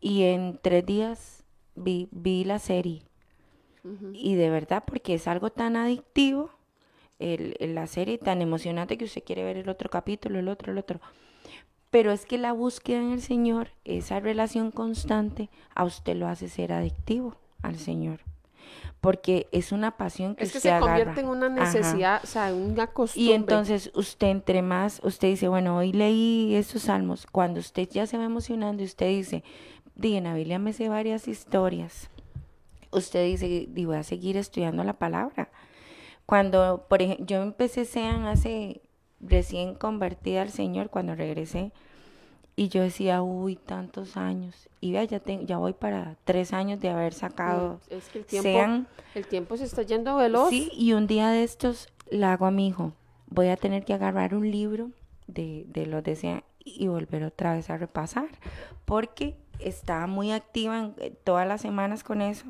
y en tres días vi, vi la serie. Y de verdad, porque es algo tan adictivo, el, la serie tan emocionante que usted quiere ver el otro capítulo, el otro, el otro. Pero es que la búsqueda en el Señor, esa relación constante, a usted lo hace ser adictivo al Señor. Porque es una pasión que Es que usted se agarra. convierte en una Ajá. necesidad, o sea, en una costumbre. Y entonces usted entre más, usted dice, bueno, hoy leí estos salmos. Cuando usted ya se va emocionando y usted dice, di, en la Biblia me sé varias historias. Usted dice, di, voy a seguir estudiando la palabra. Cuando, por ejemplo, yo empecé Sean hace recién convertida al Señor cuando regresé. Y yo decía, uy, tantos años. Y vea, ya, tengo, ya voy para tres años de haber sacado Mm, es que el tiempo, Sean. el tiempo se está yendo veloz. Sí, y un día de estos le hago a mi hijo, voy a tener que agarrar un libro de, de los de Sean y volver otra vez a repasar, porque estaba muy activa en- eh, todas las semanas con eso,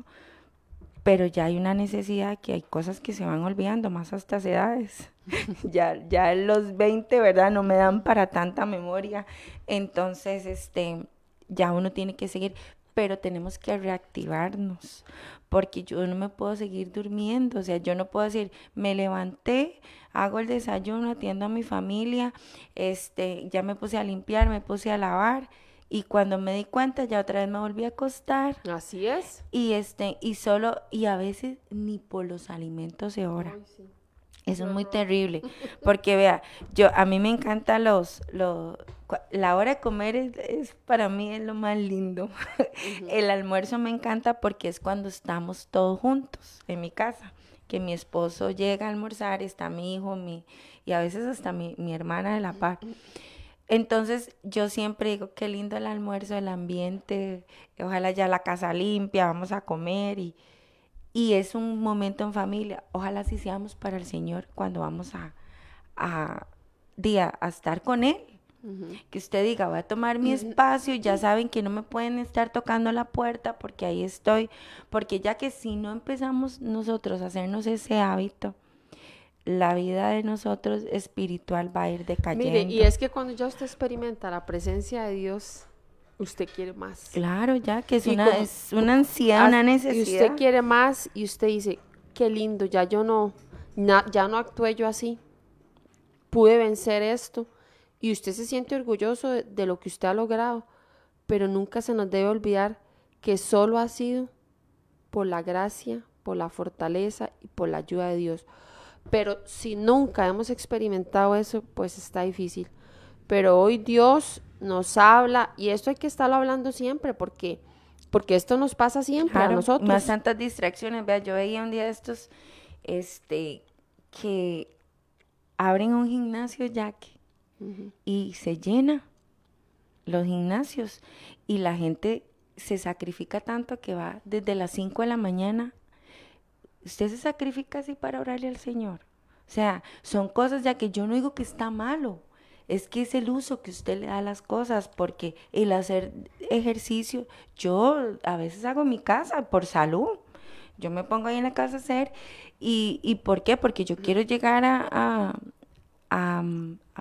pero ya hay una necesidad que hay cosas que se van olvidando, más a estas edades. ya, ya los 20, ¿verdad? No me dan para tanta memoria. Entonces, este, ya uno tiene que seguir, pero tenemos que reactivarnos, porque yo no me puedo seguir durmiendo, o sea, yo no puedo decir, me levanté, hago el desayuno, atiendo a mi familia, este, ya me puse a limpiar, me puse a lavar, y cuando me di cuenta ya otra vez me volví a acostar. Así es. Y este, y solo, y a veces ni por los alimentos se ora. Eso es muy terrible, porque vea, yo a mí me encanta los, los la hora de comer es, es para mí es lo más lindo. El almuerzo me encanta porque es cuando estamos todos juntos en mi casa, que mi esposo llega a almorzar, está mi hijo, mi y a veces hasta mi, mi hermana de la par. Entonces yo siempre digo, qué lindo el almuerzo, el ambiente, ojalá ya la casa limpia, vamos a comer y, y es un momento en familia. Ojalá sí seamos para el Señor cuando vamos a, a, día, a estar con Él. Que usted diga, voy a tomar mi espacio, ya saben que no me pueden estar tocando la puerta porque ahí estoy. Porque ya que si no empezamos nosotros a hacernos ese hábito, la vida de nosotros espiritual va a ir decayendo. Mire, y es que cuando ya usted experimenta la presencia de Dios, usted quiere más. Claro, ya que es Y una, como- es una ansiedad, una necesidad. Y usted quiere más y usted dice, qué lindo, ya yo no, na- ya no actué yo así. Pude vencer esto. Y usted se siente orgulloso de, de lo que usted ha logrado. Pero nunca se nos debe olvidar que solo ha sido por la gracia, por la fortaleza y por la ayuda de Dios. Pero si nunca hemos experimentado eso, pues está difícil. Pero hoy Dios nos habla y esto hay que estarlo hablando siempre porque porque esto nos pasa siempre a nosotros. Más tantas distracciones. Vea, yo veía un día de estos, este, que abren un gimnasio ya que y se llena los gimnasios y la gente se sacrifica tanto que va desde las 5 de la mañana. Usted se sacrifica así para orarle al Señor. O sea, son cosas ya que yo no digo que está malo. Es que es el uso que usted le da a las cosas, porque el hacer ejercicio, yo a veces hago en mi casa por salud. Yo me pongo ahí en la casa a hacer. ¿Y, y por qué? Porque yo quiero llegar a, a, a,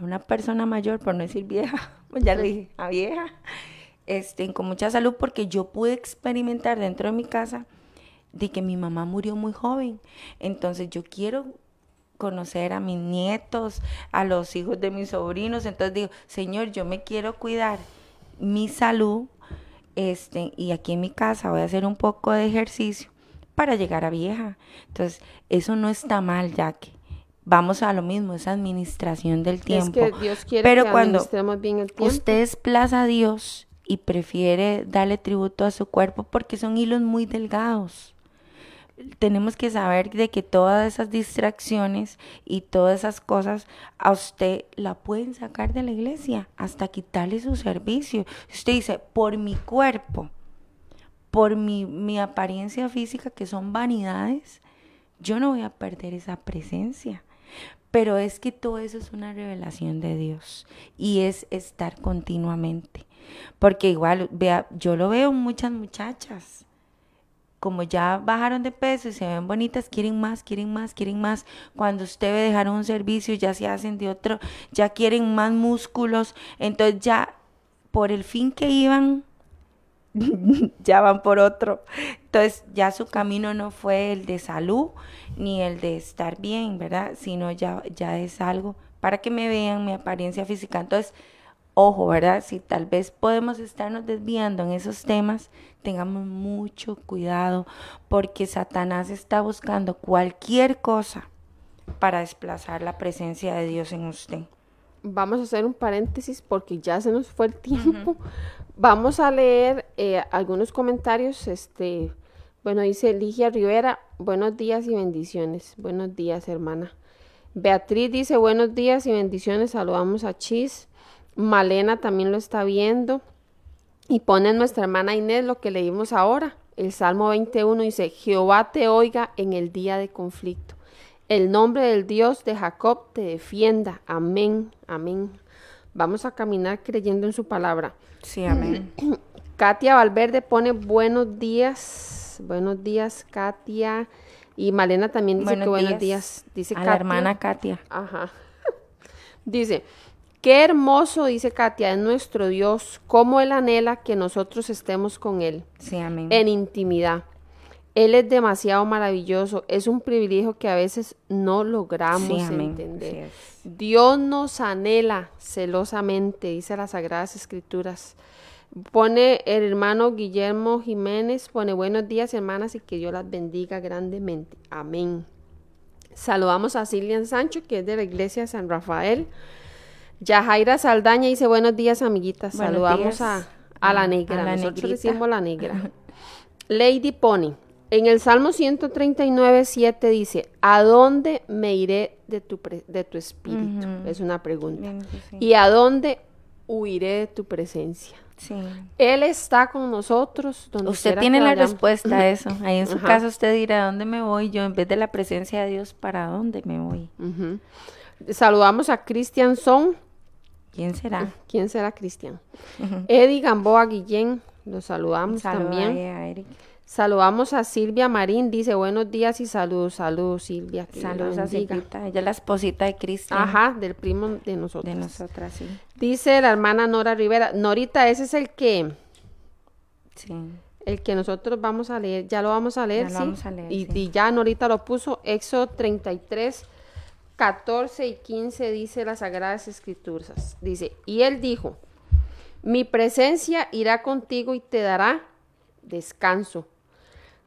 una persona mayor, por no decir vieja, ya le dije, a vieja, este, con mucha salud, porque yo pude experimentar dentro de mi casa de que mi mamá murió muy joven. Entonces yo quiero conocer a mis nietos, a los hijos de mis sobrinos. Entonces digo, Señor, yo me quiero cuidar mi salud, este, y aquí en mi casa voy a hacer un poco de ejercicio para llegar a vieja. Entonces, eso no está mal, ya que vamos a lo mismo, es administración del es tiempo. que Dios quiere Pero que cuando bien el tiempo. Usted desplaza a Dios y prefiere darle tributo a su cuerpo porque son hilos muy delgados. Tenemos que saber de que todas esas distracciones y todas esas cosas a usted la pueden sacar de la iglesia hasta quitarle su servicio. Usted dice, por mi cuerpo, por mi, mi apariencia física, que son vanidades, yo no voy a perder esa presencia. Pero es que todo eso es una revelación de Dios y es estar continuamente. Porque igual, vea, yo lo veo en muchas muchachas. Como ya bajaron de peso y se ven bonitas, quieren más, quieren más, quieren más. Cuando usted ve un servicio, ya se hacen de otro, ya quieren más músculos. Entonces ya por el fin que iban, ya van por otro. Entonces ya su camino no fue el de salud ni el de estar bien, ¿verdad? Sino ya, ya es algo para que me vean mi apariencia física. Entonces, ojo, ¿verdad? Si tal vez podemos estarnos desviando en esos temas, tengamos mucho cuidado porque Satanás está buscando cualquier cosa para desplazar la presencia de Dios en usted. Vamos a hacer un paréntesis porque ya se nos fue el tiempo. Vamos a leer eh, algunos comentarios. Este, bueno, dice Ligia Rivera, buenos días y bendiciones. Buenos días, hermana. Beatriz dice, buenos días y bendiciones. Saludamos a Chis. Malena también lo está viendo. Y pone nuestra hermana Inés lo que leímos ahora. El Salmo 21 dice, Jehová te oiga en el día de conflicto. El nombre del Dios de Jacob te defienda. Amén, amén. Vamos a caminar creyendo en su palabra. Sí, amén. Katia Valverde pone buenos días. Buenos días, Katia. Y Malena también dice que buenos días. Dice a la hermana Katia. Ajá. dice, qué hermoso, dice Katia, es nuestro Dios, cómo Él anhela que nosotros estemos con Él. Sí, amén. En intimidad. Él es demasiado maravilloso. Es un privilegio que a veces no logramos Sí, entender. Dios nos anhela celosamente, dice las Sagradas Escrituras. Pone el hermano Guillermo Jiménez, pone buenos días hermanas y que Dios las bendiga grandemente. Amén. Saludamos a Cilian Sancho, que es de la iglesia de San Rafael. Yajaira Saldaña dice buenos días amiguitas. Buenos Saludamos días. a, a la negra. a la Nosotros negrita. decimos la negra. Lady Pony. En el Salmo 139, 7 dice, ¿a dónde me iré de tu, pre- de tu espíritu? Es una pregunta. Bien, sí. ¿Y a dónde huiré de tu presencia? Sí. Él está con nosotros. Donde Usted tiene la vayamos. respuesta a eso. Ahí en su Ajá. casa usted dirá, ¿a dónde me voy? Yo en vez de la presencia de Dios, ¿para dónde me voy? Saludamos a Cristian Son. ¿Quién será? ¿Quién será Cristian? Eddie Gamboa Guillén. Los saludamos Saluda también. a Eric. Saludamos a Silvia Marín. Dice buenos días y saludos. Saludos, Silvia. Saludos a. Silvita. Ella es la esposita de Cristian. Ajá, del primo de nosotros. De nosotras, sí. Dice la hermana Nora Rivera. Norita, ese es el que, Sí. el que nosotros vamos a leer. Ya lo vamos a leer, Ya lo ¿sí? vamos a leer, y, sí. y ya Norita lo puso. Éxodo 33, 14 y 15 dice las Sagradas Escrituras. Dice, y él dijo, mi presencia irá contigo y te dará descanso.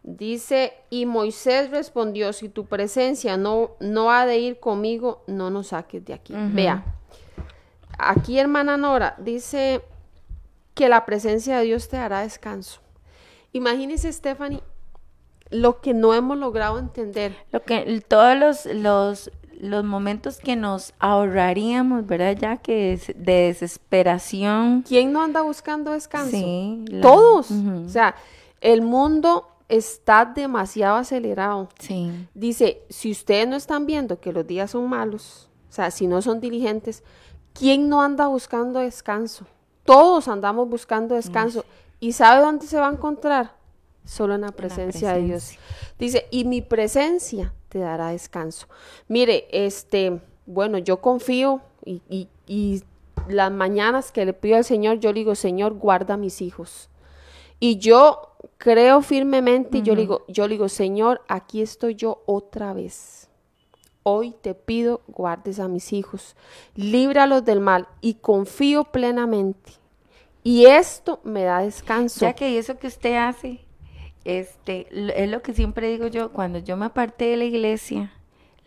Dice, y Moisés respondió, si tu presencia no, no ha de ir conmigo, no nos saques de aquí. Vea, aquí hermana Nora dice que la presencia de Dios te dará descanso. Imagínese, Stephanie, lo que no hemos logrado entender. Lo que, todos los, los, los momentos que nos ahorraríamos, ¿verdad? Ya que es de desesperación. ¿Quién no anda buscando descanso? Sí. la- Todos. O sea, el mundo está demasiado acelerado. Sí. Dice, si ustedes no están viendo que los días son malos, o sea, si no son diligentes, ¿quién no anda buscando descanso? Todos andamos buscando descanso. ¿Y sabe dónde se va a encontrar? Solo en la presencia de Dios. presencia. Dice, y mi presencia te dará descanso. Mire, este, bueno, yo confío y, y- y las mañanas que le pido al Señor, yo le digo, Señor, guarda a mis hijos. Y yo creo firmemente y yo le digo, yo le digo, Señor, aquí estoy yo otra vez. Hoy te pido guardes a mis hijos, líbralos del mal y confío plenamente. Y esto me da descanso. Ya que eso que usted hace, este, es lo que siempre digo yo, cuando yo me aparté de la iglesia,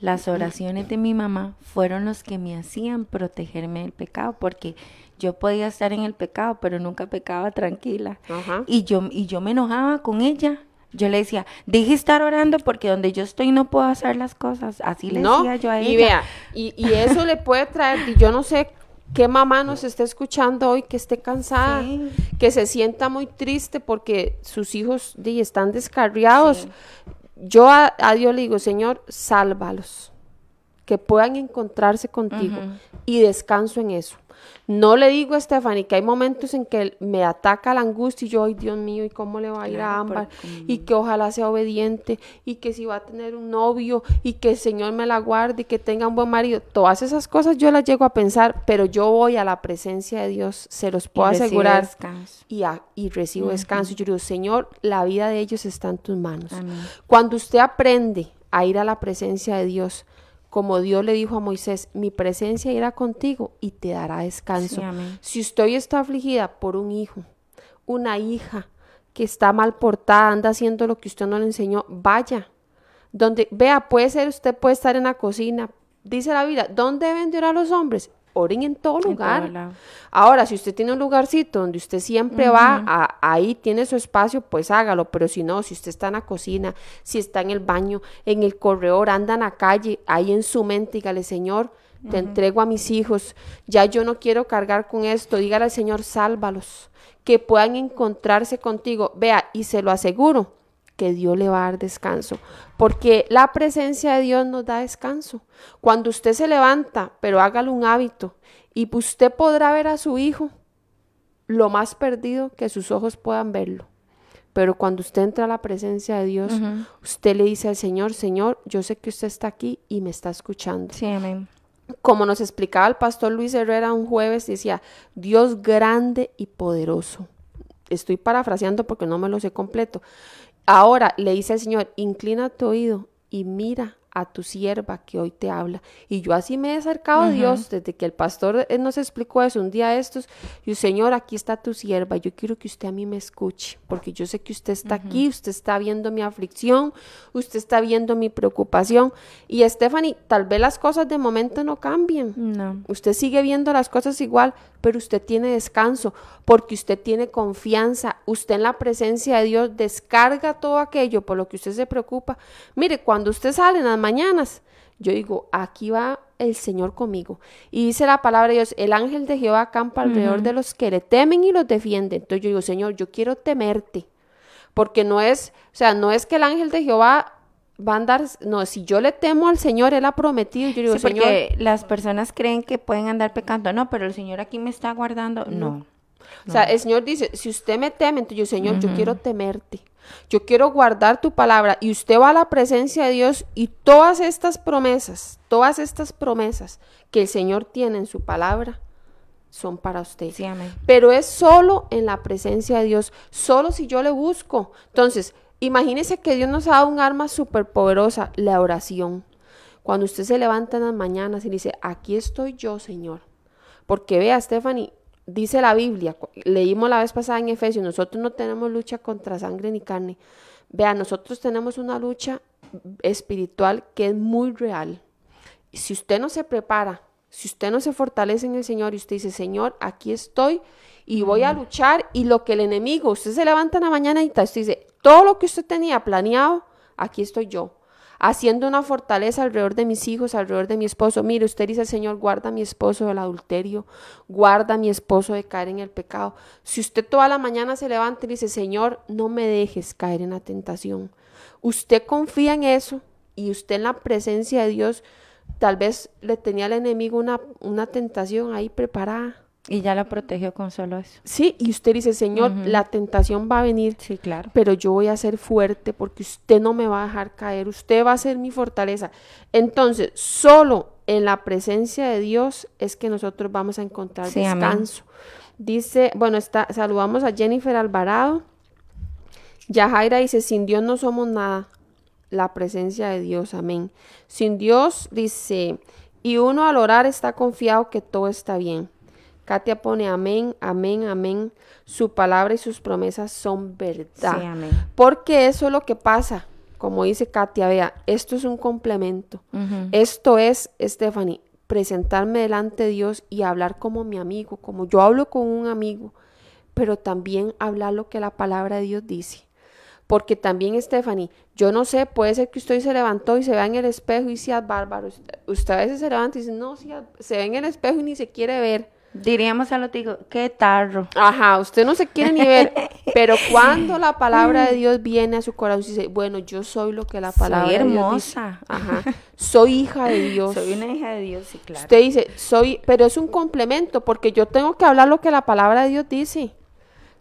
las oraciones de mi mamá fueron los que me hacían protegerme del pecado, porque yo podía estar en el pecado, pero nunca pecaba tranquila. Ajá. Y yo, y yo me enojaba con ella, Yo le decía, dije estar orando porque donde yo estoy no puedo hacer las cosas. Así le No, decía yo a ella. y vea, y, y eso le puede traer, y yo no sé qué mamá nos está escuchando hoy que esté cansada, Sí. que se sienta muy triste porque sus hijos di, están descarriados. Sí. Yo a, a Dios le digo, Señor, sálvalos, que puedan encontrarse contigo y descanso en eso. No le digo a Stephanie que hay momentos en que me ataca la angustia y yo, ay Dios mío, ¿y cómo le va a ir a Ámbar? porque- Y que ojalá sea obediente y que si va a tener un novio y que el Señor me la guarde y que tenga un buen marido. Todas esas cosas yo las llego a pensar, pero yo voy a la presencia de Dios, se los puedo asegurar. descanso. Y, a- y recibo descanso. Yo digo, Señor, la vida de ellos está en tus manos. Amén. Cuando usted aprende a ir a la presencia de Dios, como Dios le dijo a Moisés, mi presencia irá contigo y te dará descanso. Sí. Si usted hoy está afligida por un hijo, una hija que está mal portada, anda haciendo lo que usted no le enseñó, vaya. Donde, vea, puede ser, usted puede estar en la cocina. Dice la Biblia, ¿dónde deben de orar los hombres? Oren en todo lugar. Ahora, si usted tiene un lugarcito donde usted siempre va, a- ahí tiene su espacio, pues hágalo. Pero si no, si usted está en la cocina, si está en el baño, en el corredor, anda en la calle, ahí en su mente, dígale, Señor, te entrego a mis hijos, ya yo no quiero cargar con esto. Dígale al Señor, sálvalos, que puedan encontrarse contigo. Vea, y se lo aseguro, que Dios le va a dar descanso, porque la presencia de Dios nos da descanso. Cuando usted se levanta, pero hágalo un hábito, y usted podrá ver a su hijo lo más perdido que sus ojos puedan verlo. Pero cuando usted entra a la presencia de Dios, usted le dice al Señor, Señor, yo sé que usted está aquí y me está escuchando Sí, amén. como nos explicaba el pastor Luis Herrera un jueves, decía, Dios grande y poderoso. Estoy parafraseando porque no me lo sé completo. Ahora le dice el Señor, inclina tu oído y mira a tu sierva que hoy te habla. Y yo así me he acercado a Dios desde que el pastor eh, nos explicó eso un día de estos. Y yo, Señor, aquí está tu sierva. Yo quiero que usted a mí me escuche, porque yo sé que usted está aquí, usted está viendo mi aflicción, usted está viendo mi preocupación. Y Stephanie, tal vez las cosas de momento no cambien. No. Usted sigue viendo las cosas igual, pero usted tiene descanso porque usted tiene confianza. Usted en la presencia de Dios descarga todo aquello por lo que usted se preocupa. Mire, cuando usted sale en las mañanas, yo digo, aquí va el Señor conmigo. Y dice la palabra de Dios, el ángel de Jehová acampa alrededor de los que le temen y los defiende. Entonces yo digo, Señor, yo quiero temerte. Porque no es, o sea, no es que el ángel de Jehová va a andar, no, si yo le temo al Señor, Él ha prometido, yo digo, Sí, Señor, porque las personas creen que pueden andar pecando. No, pero el Señor aquí me está guardando. No. O sea, el Señor dice, si usted me teme, entonces yo, Señor, yo quiero temerte. Yo quiero guardar tu palabra. Y usted va a la presencia de Dios y todas estas promesas, todas estas promesas que el Señor tiene en su palabra son para usted. Sí, amén. Pero es solo en la presencia de Dios, solo si yo le busco. Entonces, imagínese que Dios nos ha dado un arma súper poderosa, la oración. Cuando usted se levanta en las mañanas y dice, aquí estoy yo, Señor. Porque vea, Stephanie, dice la Biblia, leímos la vez pasada en Efesios, nosotros no tenemos lucha contra sangre ni carne. Vea, nosotros tenemos una lucha espiritual que es muy real. Si usted no se prepara, si usted no se fortalece en el Señor y usted dice, Señor, aquí estoy y voy a luchar y lo que el enemigo, usted se levanta en la mañana y usted dice, todo lo que usted tenía planeado, aquí estoy yo, haciendo una fortaleza alrededor de mis hijos, alrededor de mi esposo. Mire, usted dice, Señor, guarda a mi esposo del adulterio, guarda a mi esposo de caer en el pecado. Si usted toda la mañana se levanta y dice, Señor, no me dejes caer en la tentación. Usted confía en eso y usted en la presencia de Dios, tal vez le tenía al enemigo una, una tentación ahí preparada. Y ya la protegió con solo eso. Sí, y usted dice, Señor, la tentación va a venir, Sí, claro. pero yo voy a ser fuerte porque usted no me va a dejar caer, usted va a ser mi fortaleza. Entonces, solo en la presencia de Dios es que nosotros vamos a encontrar Sí, amén. descanso. Dice, bueno, está, saludamos a Jennifer Alvarado. Yajaira dice, sin Dios no somos nada. La presencia de Dios, amén. Sin Dios, dice, y uno al orar está confiado que todo está bien. Katia pone amén, amén, amén. Su palabra y sus promesas son verdad. Sí, amén. Porque eso es lo que pasa. Como dice Katia, vea, esto es un complemento. Esto es, Stephanie, presentarme delante de Dios y hablar como mi amigo, como yo hablo con un amigo, pero también hablar lo que la palabra de Dios dice. Porque también, Stephanie, yo no sé, puede ser que usted se levantó y se vea en el espejo y sea bárbaro. Usted, usted a veces se levanta y dice, no, se ve en el espejo y ni se quiere ver. Diríamos a lo digo, qué tarro. Ajá, usted no se quiere ni ver, pero cuando la palabra de Dios viene a su corazón y dice, bueno, yo soy lo que la palabra Soy de Dios dice. hermosa. Ajá, soy hija de Dios. Soy una hija de Dios, sí, claro. Usted dice, soy, pero es un complemento, porque yo tengo que hablar lo que la palabra de Dios dice.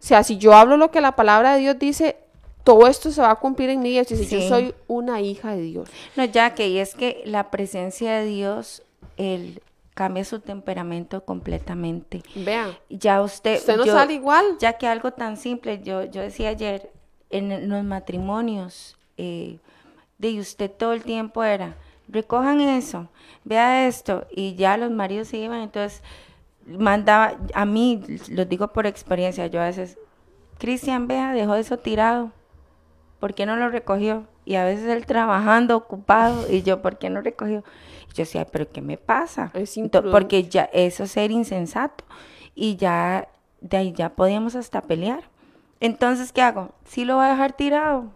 O sea, si yo hablo lo que la palabra de Dios dice, todo esto se va a cumplir en mí. Y dice, yo Sí. soy una hija de Dios. No, ya que y es que la presencia de Dios, él cambia su temperamento completamente. Vean, Ya usted, usted no yo- sale igual. Ya que algo tan simple, yo, yo decía ayer, en los matrimonios, eh, de usted todo el tiempo era, recojan eso, vea esto, y ya los maridos se iban, entonces mandaba, a mí, lo digo por experiencia, yo a veces, Cristian, vea, dejó eso tirado, ¿por qué no lo recogió? Y a veces él trabajando, ocupado, y yo, ¿por qué no recogió? Yo decía, ¿pero qué me pasa? Es Ento- imprudente. porque ya, eso es ser insensato. Y ya, de ahí ya podíamos hasta pelear. Entonces, ¿qué hago? Sí lo voy a dejar tirado.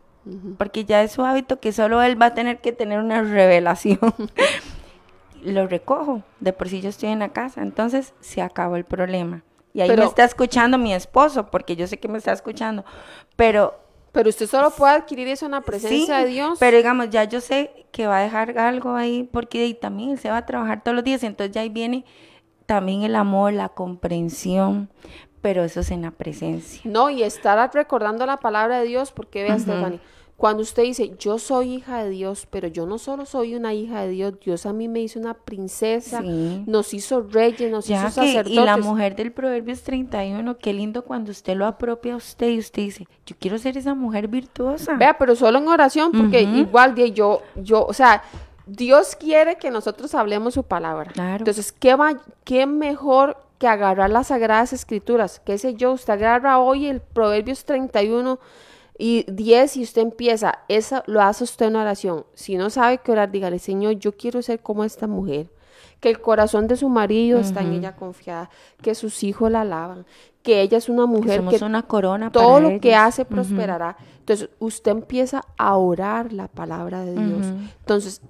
Porque ya es su hábito que solo él va a tener que tener una revelación. lo recojo. De por sí yo estoy en la casa. Entonces, se acabó el problema. Y ahí Pero- me está escuchando mi esposo, porque yo sé que me está escuchando. Pero Pero usted solo puede adquirir eso en la presencia Sí, de Dios. Pero digamos, ya yo sé que va a dejar algo ahí porque ahí también él se va a trabajar todos los días. Entonces ya ahí viene también el amor, la comprensión. Pero eso es en la presencia. No, y estar recordando la palabra de Dios, porque vea, Stephanie, cuando usted dice, yo soy hija de Dios, pero yo no solo soy una hija de Dios, Dios a mí me hizo una princesa, Sí. nos hizo reyes, nos Ya hizo que, sacerdotes. y la mujer del Proverbios 31, qué lindo cuando usted lo apropia a usted y usted dice, yo quiero ser esa mujer virtuosa. Vea, pero solo en oración, porque igual de yo, yo, o sea, Dios quiere que nosotros hablemos su palabra. Claro. Entonces, ¿qué, va, ¿qué mejor que agarrar las sagradas escrituras? ¿Qué sé yo? Usted agarra hoy el Proverbios 31 y 10 y usted empieza, eso lo hace usted en oración. Si no sabe qué orar, dígale, Señor, yo quiero ser como esta mujer. Que el corazón de su marido está en ella confiada, que sus hijos la alaban, que ella es una Que mujer somos que una corona todo para lo que hace prosperará. Entonces, usted empieza a orar la palabra de Dios. Entonces,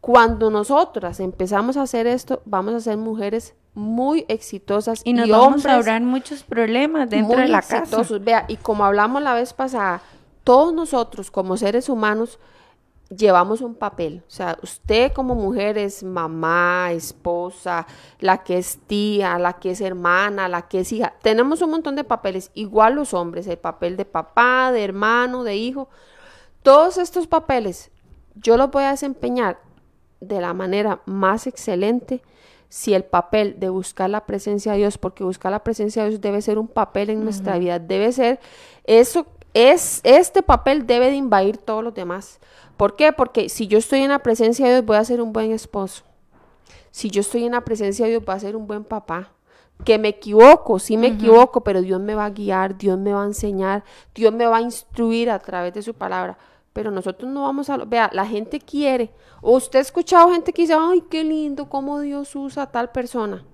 cuando nosotras empezamos a hacer esto, vamos a ser mujeres muy exitosas Y nos y vamos hombres a ahorrar muchos problemas dentro muy de la casa. exitosos. Vea, y como hablamos la vez pasada, todos nosotros como seres humanos llevamos un papel. O sea, usted como mujer es mamá, esposa, la que es tía, la que es hermana, la que es hija. Tenemos un montón de papeles. Igual los hombres, el papel de papá, de hermano, de hijo. Todos estos papeles yo los voy a desempeñar de la manera más excelente si el papel de buscar la presencia de Dios, porque buscar la presencia de Dios debe ser un papel en nuestra vida, debe ser eso es este papel debe de invadir todos los demás. ¿Por qué? Porque si yo estoy en la presencia de Dios voy a ser un buen esposo. Si yo estoy en la presencia de Dios voy a ser un buen papá. Que me equivoco, sí me equivoco, pero Dios me va a guiar, Dios me va a enseñar, Dios me va a instruir a través de su palabra. Pero nosotros no vamos a... Vea, la gente quiere. O usted ha escuchado gente que dice, ay, qué lindo, cómo Dios usa a tal persona.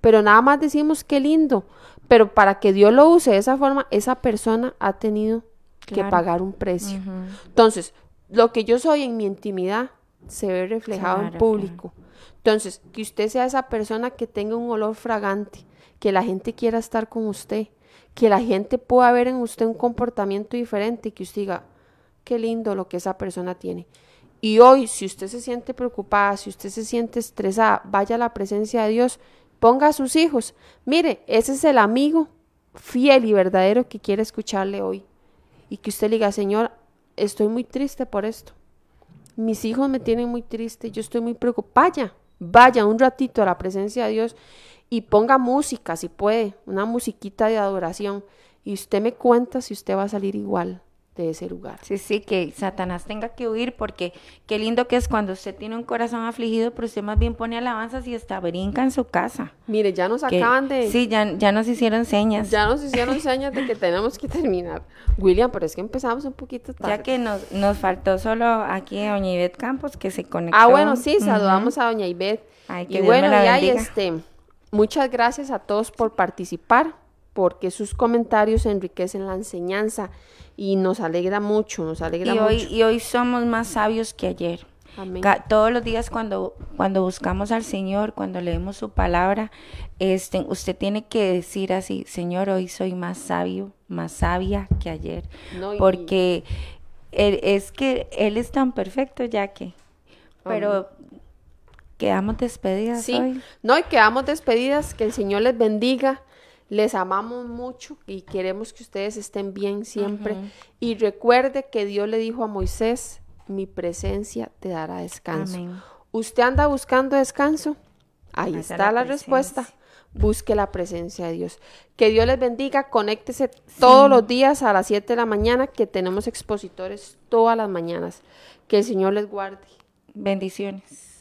Pero nada más decimos qué lindo. Pero para que Dios lo use de esa forma, esa persona ha tenido que pagar un precio. Entonces, lo que yo soy en mi intimidad se ve reflejado en Claro, público. Entonces, que usted sea esa persona que tenga un olor fragante, que la gente quiera estar con usted, que la gente pueda ver en usted un comportamiento diferente y que usted diga, qué lindo lo que esa persona tiene. Y hoy, si usted se siente preocupada, si usted se siente estresada, vaya a la presencia de Dios, ponga a sus hijos. Mire, ese es el amigo fiel y verdadero que quiere escucharle hoy. Y que usted le diga, Señor, estoy muy triste por esto. Mis hijos me tienen muy triste, yo estoy muy preocupada. Vaya, vaya un ratito a la presencia de Dios y ponga música si puede, una musiquita de adoración. Y usted me cuenta si usted va a salir igual de ese lugar. Sí, sí, que Satanás tenga que huir porque qué lindo que es cuando usted tiene un corazón afligido, pero usted más bien pone alabanzas y hasta brinca en su casa. Mire, ya nos Que- acaban de... Sí, ya, ya nos hicieron señas. Ya nos hicieron señas de que tenemos que terminar. William, pero es que empezamos un poquito tarde. Ya que nos, nos faltó solo aquí Doña Ivette Campos que se conectó. Ah, bueno, sí, saludamos a doña Ivette. Ay, que y Dios bueno, me la ya y bendiga. este, muchas gracias a todos por participar, porque sus comentarios enriquecen la enseñanza. Y nos alegra mucho, nos alegra y hoy, mucho. Y hoy somos más sabios que ayer. Amén. Todos los días cuando, cuando buscamos al Señor, cuando leemos su palabra, este, usted tiene que decir así, Señor, hoy soy más sabio, más sabia que ayer. No, y- porque él- es que Él es tan perfecto ya que... Pero quedamos despedidas Sí, hoy. no, y quedamos despedidas, que el Señor les bendiga, les amamos mucho y queremos que ustedes estén bien siempre. Y recuerde que Dios le dijo a Moisés, mi presencia te dará descanso. Amén. ¿Usted anda buscando descanso? Ahí está la la, respuesta. Busque la presencia de Dios. Que Dios les bendiga. Conéctese todos los días a las 7 de la mañana, que tenemos expositores todas las mañanas. Que el Señor les guarde. Bendiciones.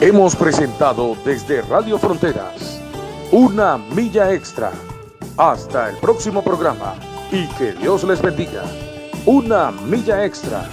Hemos presentado desde Radio Fronteras una milla extra. Hasta el próximo programa y que Dios les bendiga. Una milla extra.